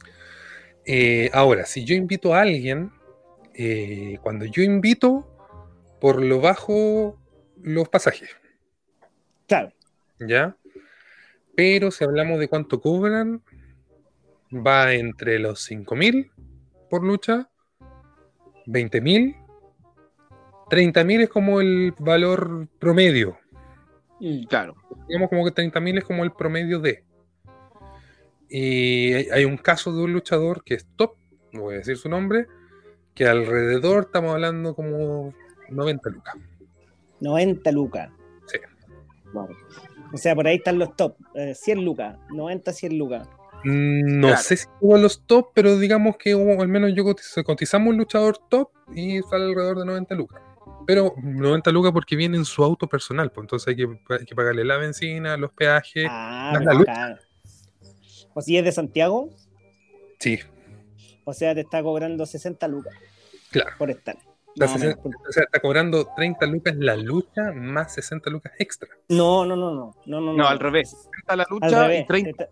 Eh, ahora, si yo invito a alguien, eh, cuando yo invito, por lo bajo los pasajes, Claro. ¿ya? Pero si hablamos de cuánto cobran, va entre los 5.000 por lucha, 20.000, 30.000 es como el valor promedio. Claro. Digamos como que 30.000 es como el promedio de. Y hay, hay un caso de un luchador que es top, no voy a decir su nombre, que alrededor estamos hablando como 90 lucas. 90 lucas. O sea, por ahí están los top. eh, 100 lucas. 90, 100 lucas. Mm, No Claro. sé si todos los top, pero digamos que hubo- al menos yo cotiz- cotizamos un luchador top y sale alrededor de 90 lucas. Pero 90 lucas porque viene en su auto personal, pues entonces hay que, hay que pagarle la benzina, los peajes. Ah, la luz. O si es de Santiago, Sí, o sea, te está cobrando 60 lucas claro. por estar. La Más o 60 menos. o sea, está cobrando 30 lucas la lucha más 60 lucas extra. No, no, no, no, no, no, No, al revés. Está la Al lucha revés. y 30. Te-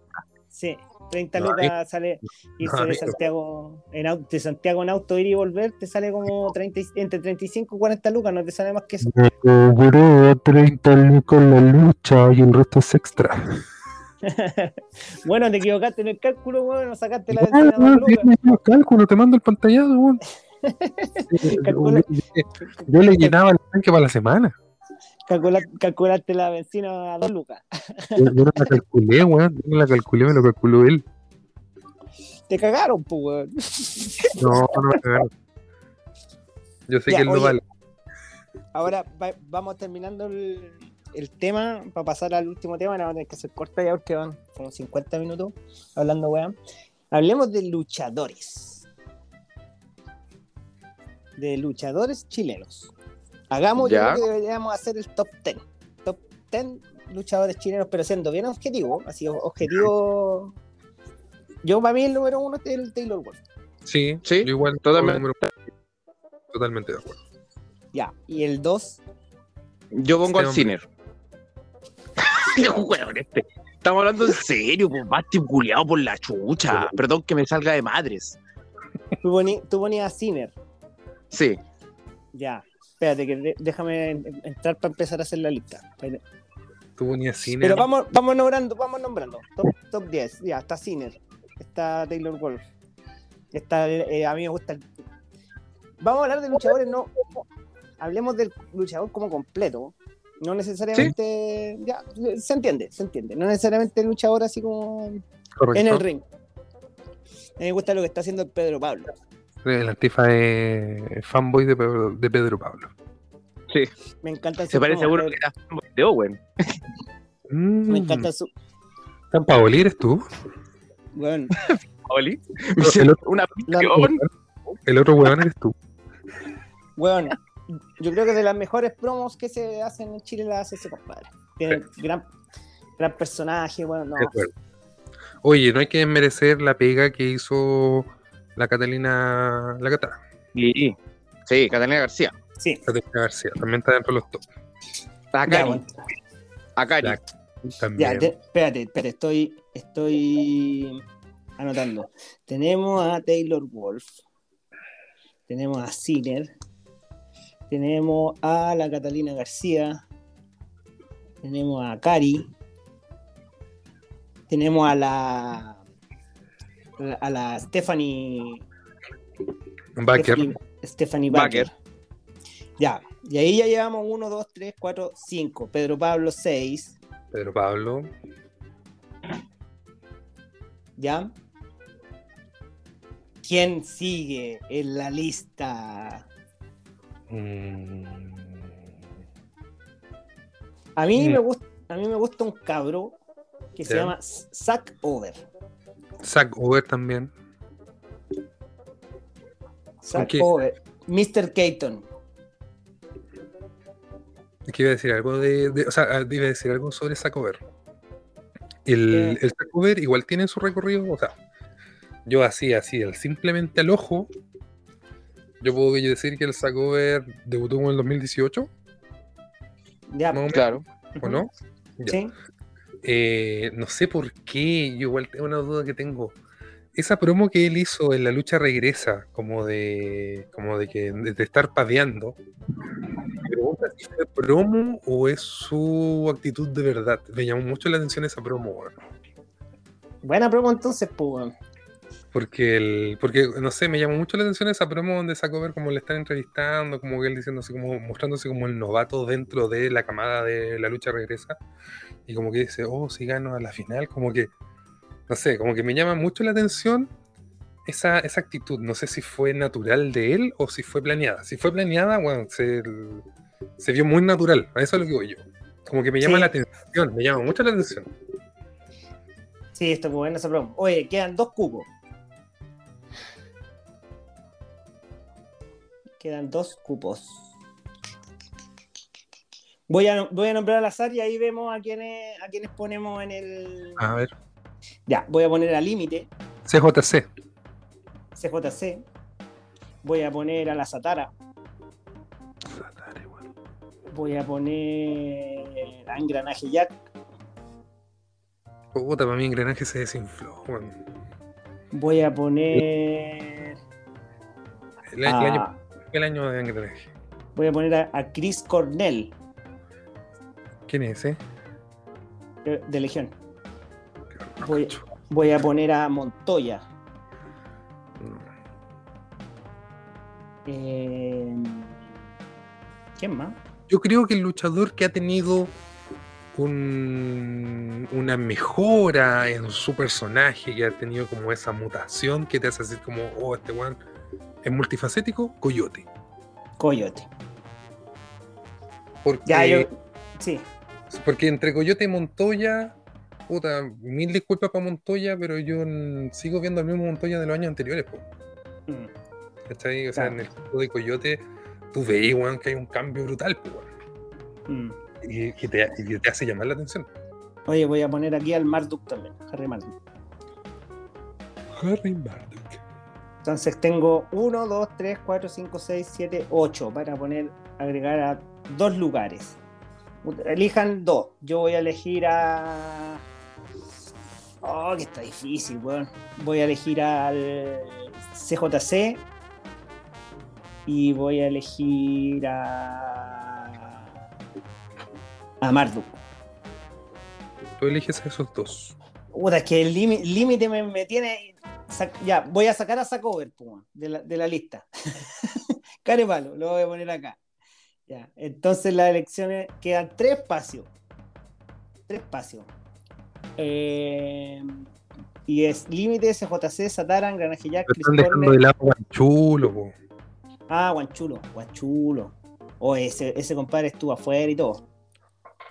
Sí, 30 No, lucas sale irse no, de. Santiago en auto, de Santiago en auto ir y volver, te sale como 30, y- entre 35 y 40 lucas, no te sale más que eso. Me cobró 30 lucas la lucha y el resto es extra. bueno, te equivocaste en el cálculo, weón, no sacaste la No, ventana no, lucas. cálculos, te mando el pantallazo, weón. Yo le llenaba el tanque para la semana. Calcula- calculaste la benzina a 2 lucas. Yo, yo no la calculé, weón. Yo no la calculé, me lo calculó él. Te cagaron, pues, weón. No, no me cagaron. Yo sé Ya, que él no vale. Ahora va- vamos terminando el, el tema para pasar al último tema. Vamos a tener que hacer corta ya porque van como 50 minutos hablando, weón. Hablemos de luchadores. De luchadores chilenos. Hagamos, yo Ya. creo que deberíamos hacer el top 10. Top 10 luchadores chilenos, pero siendo bien objetivo. Así, objetivo. Yo, para mí, el número uno es el Taylor Wolf. Sí, Sí, yo igual. totalmente. Totalmente de acuerdo. Ya. Y el 2, Yo pongo al Este Ciner. Weón, este. Estamos hablando en serio, pues basti culiado por la chucha. Perdón que me salga de madres. tú, poní- tú ponías a Sinner. Sí. Ya, espérate, que déjame en- entrar para empezar a hacer la lista. Pero, Tú ponías cine. pero vamos, vamos nombrando, vamos nombrando. Top, top 10. Ya, está Sinner. Está Taylor Wolf. Está, eh, a mí me gusta. el- Vamos a hablar de luchadores, no. Hablemos del luchador como completo. No necesariamente. Ya, se entiende, se entiende. No necesariamente el luchador así como Correcto. en el ring. A mí me gusta lo que está haciendo el Pedro Pablo. El Antifa es fanboy de Pedro, de Pedro Pablo. Me encanta Se parece seguro que era de Owen. Mm. Me encanta su. ¿Tan Paoli eres tú? Bueno, Oli. El otro, Una la- prisión. el otro weón eres tú. Bueno, yo creo que de las mejores promos que se hacen en Chile las hace ese compadre. Tiene gran, gran personaje, bueno, no. De acuerdo. Oye, no hay que desmerecer la pega que hizo la Catalina, la Cata, Sí. Sí, Catalina García. Sí, Catalina García, también está dentro de los top. bueno, Akari. Ya. ya, También. te- espérate, espérate, estoy, estoy anotando. Tenemos a Taylor Wolf, tenemos a Sinner, tenemos a la Catalina García, tenemos a Cari, tenemos a la a la Stephanie Baker. Stephanie, Stephanie Baker. Ya, y ahí ya llevamos 1, 2, 3, 4, 5. Pedro Pablo 6. Pedro Pablo. ¿Ya? ¿Quién sigue en la lista? Mm, A mí, Mm. me, gusta, a mí me gusta un cabro que se llama Zack Over. Zack Over también. Zack? Over. Mr. Keaton. Es que iba a decir algo de, de- o sea, iba a decir algo sobre Zack Over. El, el Zack Over igual tiene su recorrido, o sea, yo así, así, el simplemente al ojo, yo puedo decir que el Zack Over debutó en el 2018, Ya, Claro. ¿o no? Ya. ¿sí? Eh, no sé por qué, yo igual tengo una duda que tengo. Esa promo que él hizo en la lucha regresa, como de, como de que de, estar padeando. Me pregunta si fue promo o es su actitud de verdad. Me llamó mucho la atención esa promo. Buena promo entonces, pues. Porque el, porque no sé, me llamó mucho la atención esa promo donde sacó ver como le están entrevistando, como que él diciendo así como mostrándose como el novato dentro de la camada de la lucha regresa. Y como que dice, oh, si gano a la final, como que, no sé, como que me llama mucho la atención esa, esa actitud. No sé si fue natural de él o si fue planeada. Si fue planeada, bueno, se, se vio muy natural. A eso es lo que voy yo. Como que me llama Sí. la atención, me llama mucho la atención. Sí, esto es buena esa promo. Oye, quedan dos cupos. Quedan dos cupos. Voy a, voy a nombrar al azar y ahí vemos a quienes, a quienes ponemos en el. A ver, Ya, voy a poner al límite, CJC. CJC. Voy a poner a la Satara. Voy a poner a Engranaje Jack. Puta, para mí engranaje se desinfló, weón. Voy a poner. El, el año, el año de engranaje. voy a poner a, a Chris Cornell ¿Quién es ese? de, de Legión. Voy, voy a poner a Montoya. Eh, ¿Quién más? Yo creo que el luchador que ha tenido un- una mejora en su personaje, que ha tenido como esa mutación que te hace decir como, oh, este weón es multifacético, Coyote. Coyote. Porque, Ya, yo. Sí. Porque entre Coyote y Montoya, puta, mil disculpas para Montoya, pero yo sigo viendo al mismo Montoya de los años anteriores, po, Mm, ¿cachai? O sea, Claro. en el juego de Coyote, tú veis, weón, que hay un cambio brutal, po, mm. y, y te, y te hace llamar la atención. Oye, voy a poner aquí al Marduk también. Harry Marduk. Harry Marduk. Entonces tengo 1, 2, 3, 4, 5, 6, 7, 8 para poner, agregar a dos lugares. Elijan dos. Yo voy a elegir a. Oh, que está difícil, weón. Voy a elegir al CJC. Y voy a elegir a. A Marduk. Tú eliges a esos dos. Puta, es que el lími- límite me, me tiene. Ya, voy a sacar a Sacover Puma, de, la, de la lista. Care palo, lo voy a poner acá. Ya, entonces las elecciones quedan tres espacios. Tres espacios. Eh, y es límite, SJC, Sataran, Chris están dejando de lado a Chulo, po. Ah, Guanchulo, Guanchulo. O ese, ese compadre estuvo afuera y todo.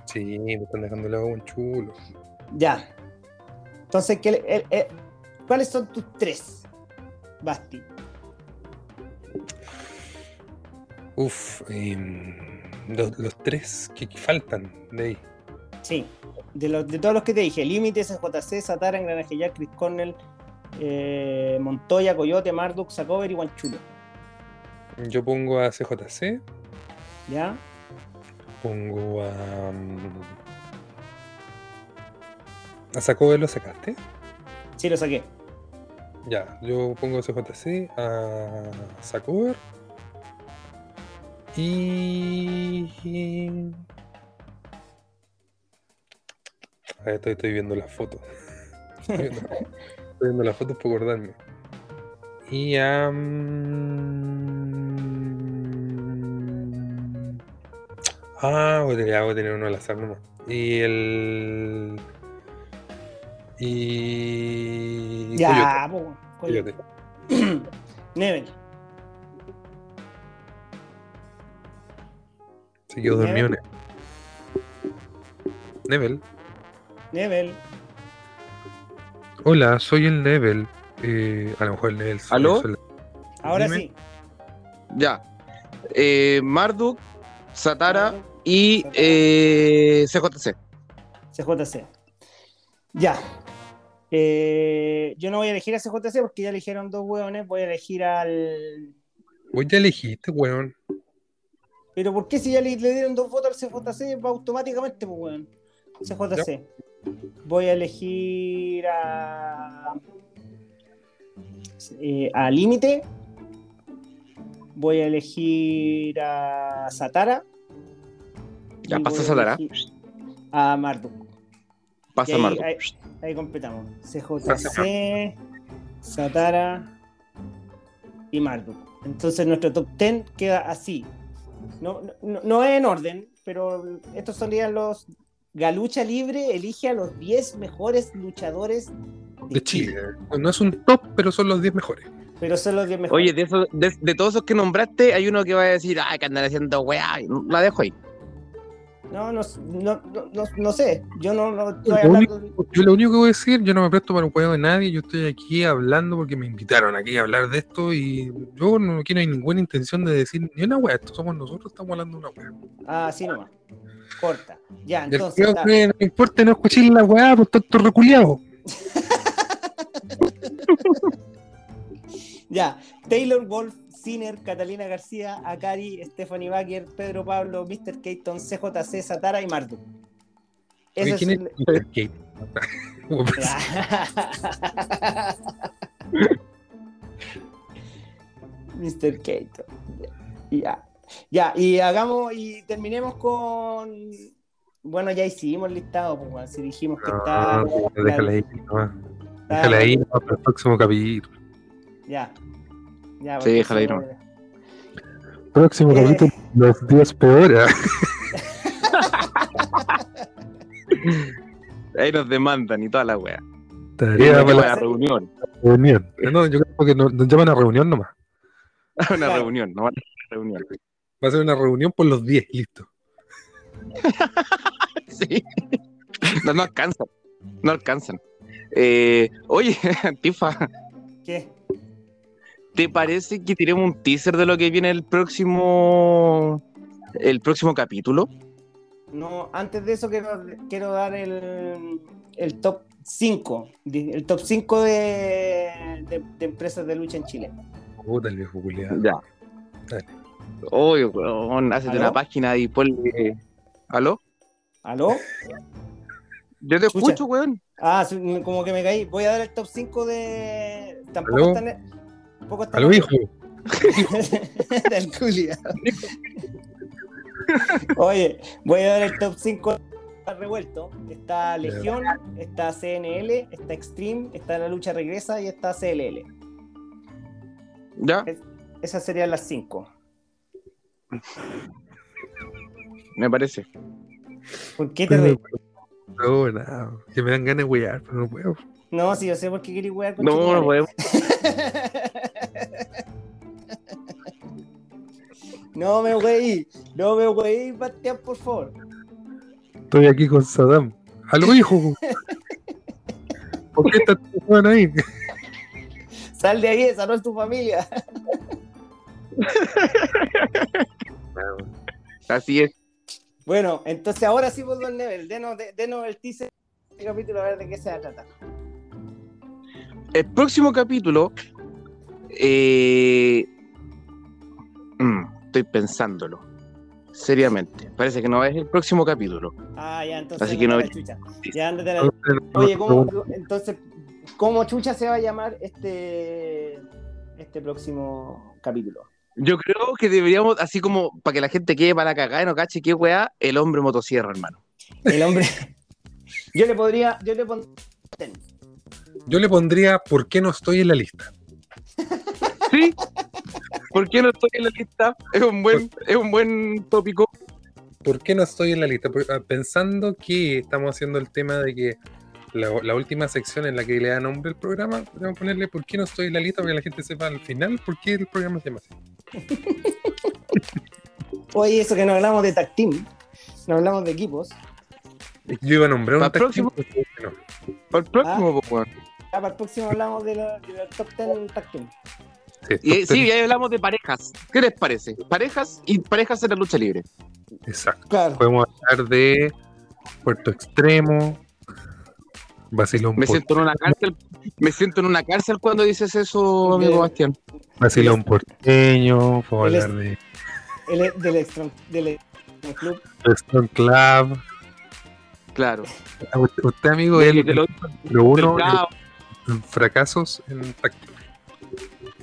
Sí, me están dejando de lado a Chulo. Ya. Entonces, ¿qué le- el- el- ¿cuáles son tus tres, Basti? Uf, em, los, los tres que que faltan de ahí. Sí, de, los, de todos los que te dije, Límites, JC, Satara, Engranaje Jack, Chris Cornell, eh, Montoya, Coyote, Marduk, Sacover y Guanchulo. Yo pongo a CJC, ¿Ya? pongo a. mm, ¿A Sacover lo sacaste? Sí, lo saqué. Ya, yo pongo a CJC, a Sacover. Y. A ver, estoy, estoy viendo las fotos. Estoy viendo las fotos por acordarme. Y a. Ah, voy a, tener, voy a tener uno al azar nomás. Y el. Y. Ya, po, Coyote. Coyote. Nevel. Se quedó dormido. Ne- Nebel. Nevel. Hola, soy el Nebel. Eh, a lo mejor el Nebel. soy- ¿Aló? Ahora Dime. sí. Ya. Eh, Marduk, Satara Marduk, y Satara. eh, CJC. CJC. Ya. Eh, yo no voy a elegir a CJC porque ya eligieron dos hueones. Voy a elegir al. Vos ya elegiste, weón. Pero ¿por qué si ya le, le dieron dos votos al CJC va automáticamente, pues weón? CJC. Voy a elegir a. eh, a Límite. Voy a elegir a Satara. Ya pasa a Satara. A Marduk. Pasa ahí- Marduk. ahí- Ahí completamos. CJC, Satara y Marduk. Entonces nuestro top 10 queda así. No, no, no es en orden, pero estos serían los. Galucha Libre elige a los 10 mejores luchadores de, De Chile. No es un top, pero son los 10 mejores. Pero son los 10 mejores. Oye, de, esos- de, de todos esos que nombraste, hay uno que va a decir, ay, que andan haciendo weá. La dejo ahí. No, no, no, no, no- sé. Yo no, no estoy Lo hablando. Yo lo único que voy a decir, yo no me presto para un juego de nadie, yo estoy aquí hablando porque me invitaron aquí a hablar de esto y yo no aquí no hay ninguna intención de decir ni una weá, esto somos nosotros, estamos hablando de una weá. Ah, sí nomás. Corta. Ya, entonces. está. que no me importa no escuchar la weá, por tanto reculeado. Ya, Taylor Wolf, Sinner, Catalina García, Akari, Stephanie Baker, Pedro Pablo, Mr. Keaton, CJC, Satara y Marduk. Eso ¿Quién es es Mr. Parece- Mr. Keaton. Ya. Ya, y hagamos y terminemos con. Bueno, ya hicimos el listado, pues, si dijimos que está. No, déjala ahí, nomás. está- déjala ahí para el próximo capítulo. Ya. Ya, Sí, déjala nomás. Próximo Eh. capítulo, los 10 peores. Ahí nos demandan y toda la weá. Tarea Una para la reunión. reunión. No, yo creo que nos, nos llaman a reunión nomás. Una Claro. reunión, no una reunión. Va a ser una reunión por los 10, listo. Sí. No, no alcanzan. No alcanzan. Eh, oye, Tifa, ¿Qué? ¿Te parece que tiremos un teaser de lo que viene el próximo el próximo capítulo? No, antes de eso quiero, quiero dar el, el top 5. El top 5 de, de- de empresas de lucha en Chile. Puta el viejo culiado. Ya. Dale. Oye, weón, hazte una página y ponle. ¿Aló? ¿Aló? Yo te Chucha. escucho, weón. Ah, sí, como que me caí. Voy a dar el top 5 de. Tampoco ¿Aló? está. Tampoco está. Aló, hijo. Del. Oye, voy a dar el top 5 revuelto. Está Legión, está CNL, está Extreme, está La Lucha Regresa y está CLL. Ya, Esas serían las 5. me parece. ¿Por qué te? No, nada. Que me dan ganas de wear, pero no puedo. No, si yo sé por qué queréis wear con No, no podemos. No me weí, no me weí, Bastián, por favor. Estoy aquí con Saddam. Aló, hijo. ¿Por qué estás ahí? Sal de ahí, esa no es tu familia. Así es. Bueno, entonces ahora sí, por Don Nebel, denos, de- denos el teaser de este capítulo a ver de qué se va a tratar. El próximo capítulo. Eh, mm, estoy pensándolo. Seriamente. Parece que no es el próximo capítulo. Ah, ya, entonces. Así que no- chucha. Ya, ándate a la- Oye, ¿cómo, entonces, ¿cómo chucha se va a llamar este, este próximo capítulo? Yo creo que deberíamos, así como para que la gente quede para la cagada y no cache qué weá, el hombre motosierra, hermano. El hombre. Yo le podría. Yo le pondría. yo le pondría ¿por qué no estoy en la lista? Sí. ¿Por qué no estoy en la lista? Es un buen, es un buen tópico. ¿Por qué no estoy en la lista? Ah, Pensando que estamos haciendo el tema de que la, la última sección en la que le da nombre al programa, podemos ponerle ¿por qué no estoy en la lista? Para que la gente sepa al final por qué el programa se llama así. Oye, eso que no hablamos de tag team, no hablamos de equipos. Yo iba a nombrar un tag team, próximo- pero no. Para el próximo, pues, weón. Ya para el próximo hablamos de los de los top 10 tag team. Sí, Y, sí, ya hablamos de parejas. ¿Qué les parece? Parejas y parejas en la lucha libre. Exacto. Claro. Podemos hablar de Puerto Extremo, Basilón, Me siento en una cárcel. Me siento en una cárcel cuando dices eso, amigo De- Bastián. Basilón porteño, podemos Él hablar de El, del Extron, del Club. Club. Claro. Usted, amigo, de lo- uno fracasos en táctica.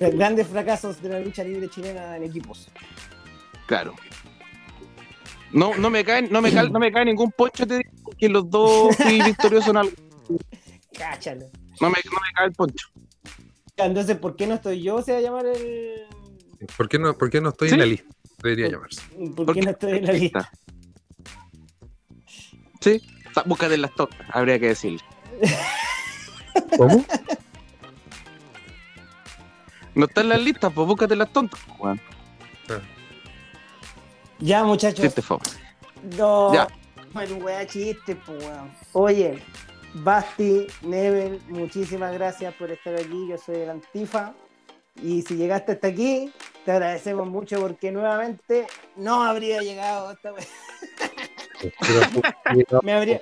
Grandes fracasos de la lucha libre chilena en equipos. Claro. No, no me cae, no me cae, no me cae ningún poncho te digo, que los dos fui victorioso en algo. Cáchalo. No me, no me cae el poncho. Entonces, ¿por qué no estoy yo? Se va a llamar el. ¿Por qué no, por qué no estoy Sí. en la lista? Debería llamarse. ¿Por, ¿Por qué qué? no estoy en la lista? Sí. O sea, búscate las tortas, habría que decirle. ¿Cómo? No está en las listas, pues búscate las tontas. Weón. Ya, muchachos. Chiste. No. Ya. Bueno, weá, chiste, pues, weón. Oye, Basti, Nebel, muchísimas gracias por estar aquí. Yo soy el Antifa. Y si llegaste hasta aquí, te agradecemos mucho porque nuevamente no habría llegado esta weá. Me habría,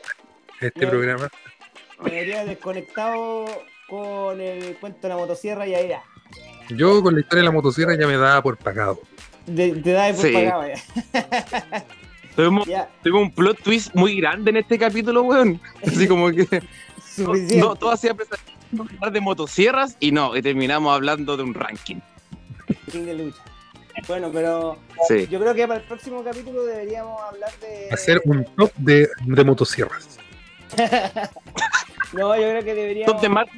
este programa. me habría desconectado con el cuento de la motosierra y ahí ya. Yo con la historia de la motosierra ya me daba por pagado. De- Te da por Sí. pagado ya. Tuvimos, ya. tuvimos un plot twist muy grande en este capítulo, weón. Así como que Suficiente. no, todo hacía pensar hablar de motosierras y no, y terminamos hablando de un ranking. King de lucha. Bueno, pero Sí. yo creo que para el próximo capítulo deberíamos hablar de. Hacer un top de, de motosierras. no, yo creo que deberíamos, Top de marca.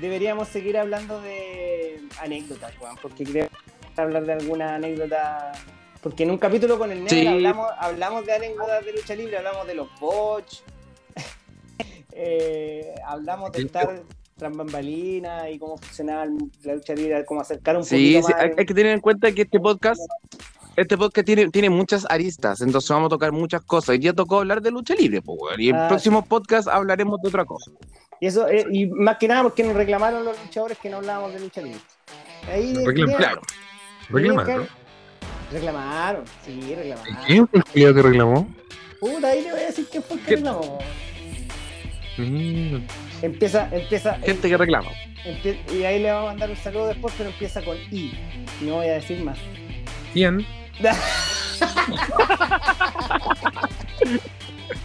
Deberíamos seguir hablando de anécdotas, Juan, porque creo que hablar de alguna anécdota. Porque en un capítulo con el Sí. hablamos, hablamos de anécdotas de lucha libre, hablamos de los botch, eh, hablamos de estar tras bambalinas y cómo funcionaba la lucha libre, cómo acercar un Sí, poquito sí, más. hay, hay que tener en cuenta que este podcast, este podcast tiene, tiene muchas aristas, entonces vamos a tocar muchas cosas. Hoy día tocó hablar de lucha libre, pues, y en Ah, el próximo podcast hablaremos de otra cosa. Y eso, eh, y más que nada porque nos reclamaron los luchadores que no hablábamos de lucha libre. Ahí Reclam- Claro. Reclamar, tenían ¿no? que- Reclamaron, sí, reclamaron. ¿Quién fue el culiao que reclamó? Puta, ahí le voy a decir quién fue el que reclamó. Mm, Empieza, empieza, Gente que reclama. y ahí le vamos a mandar un saludo después, pero empieza con I. No voy a decir más. Ian.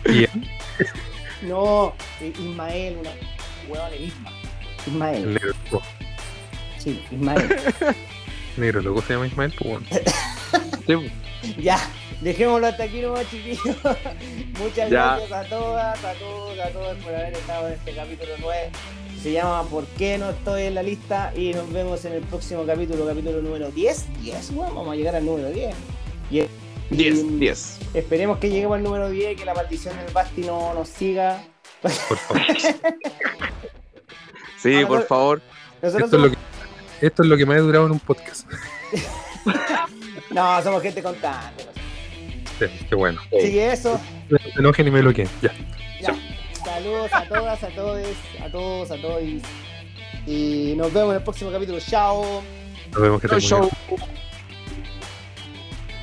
Ian. No, eh, Ismael, una huevón de Isma. El Ismael, negro loco. sí, Ismael. Negro loco se llama Ismael, pues bueno. Sí, Ya, dejémoslo hasta aquí nomás, chiquillos. Muchas Ya. gracias a todas, a todos, a todos por haber estado en este capítulo 9. Se llama ¿Por qué no estoy en la lista? Y nos vemos en el próximo capítulo, capítulo número 10. 10, weón, vamos a llegar al número 10. Y 10, 10. Esperemos que lleguemos al número 10 y que la maldición del Basti no nos siga. Por favor. Sí, Ah, por no. favor. Nosotros Esto es, lo que, esto es lo que me ha durado en un podcast. no, somos gente constante. Sí, qué bueno. Así que eso, No se enojen y me bloqueen. Ya. ya. Saludos a todas, a todos, a todos, a todos. Y nos vemos en el próximo capítulo. Chao. Nos vemos que show. bien.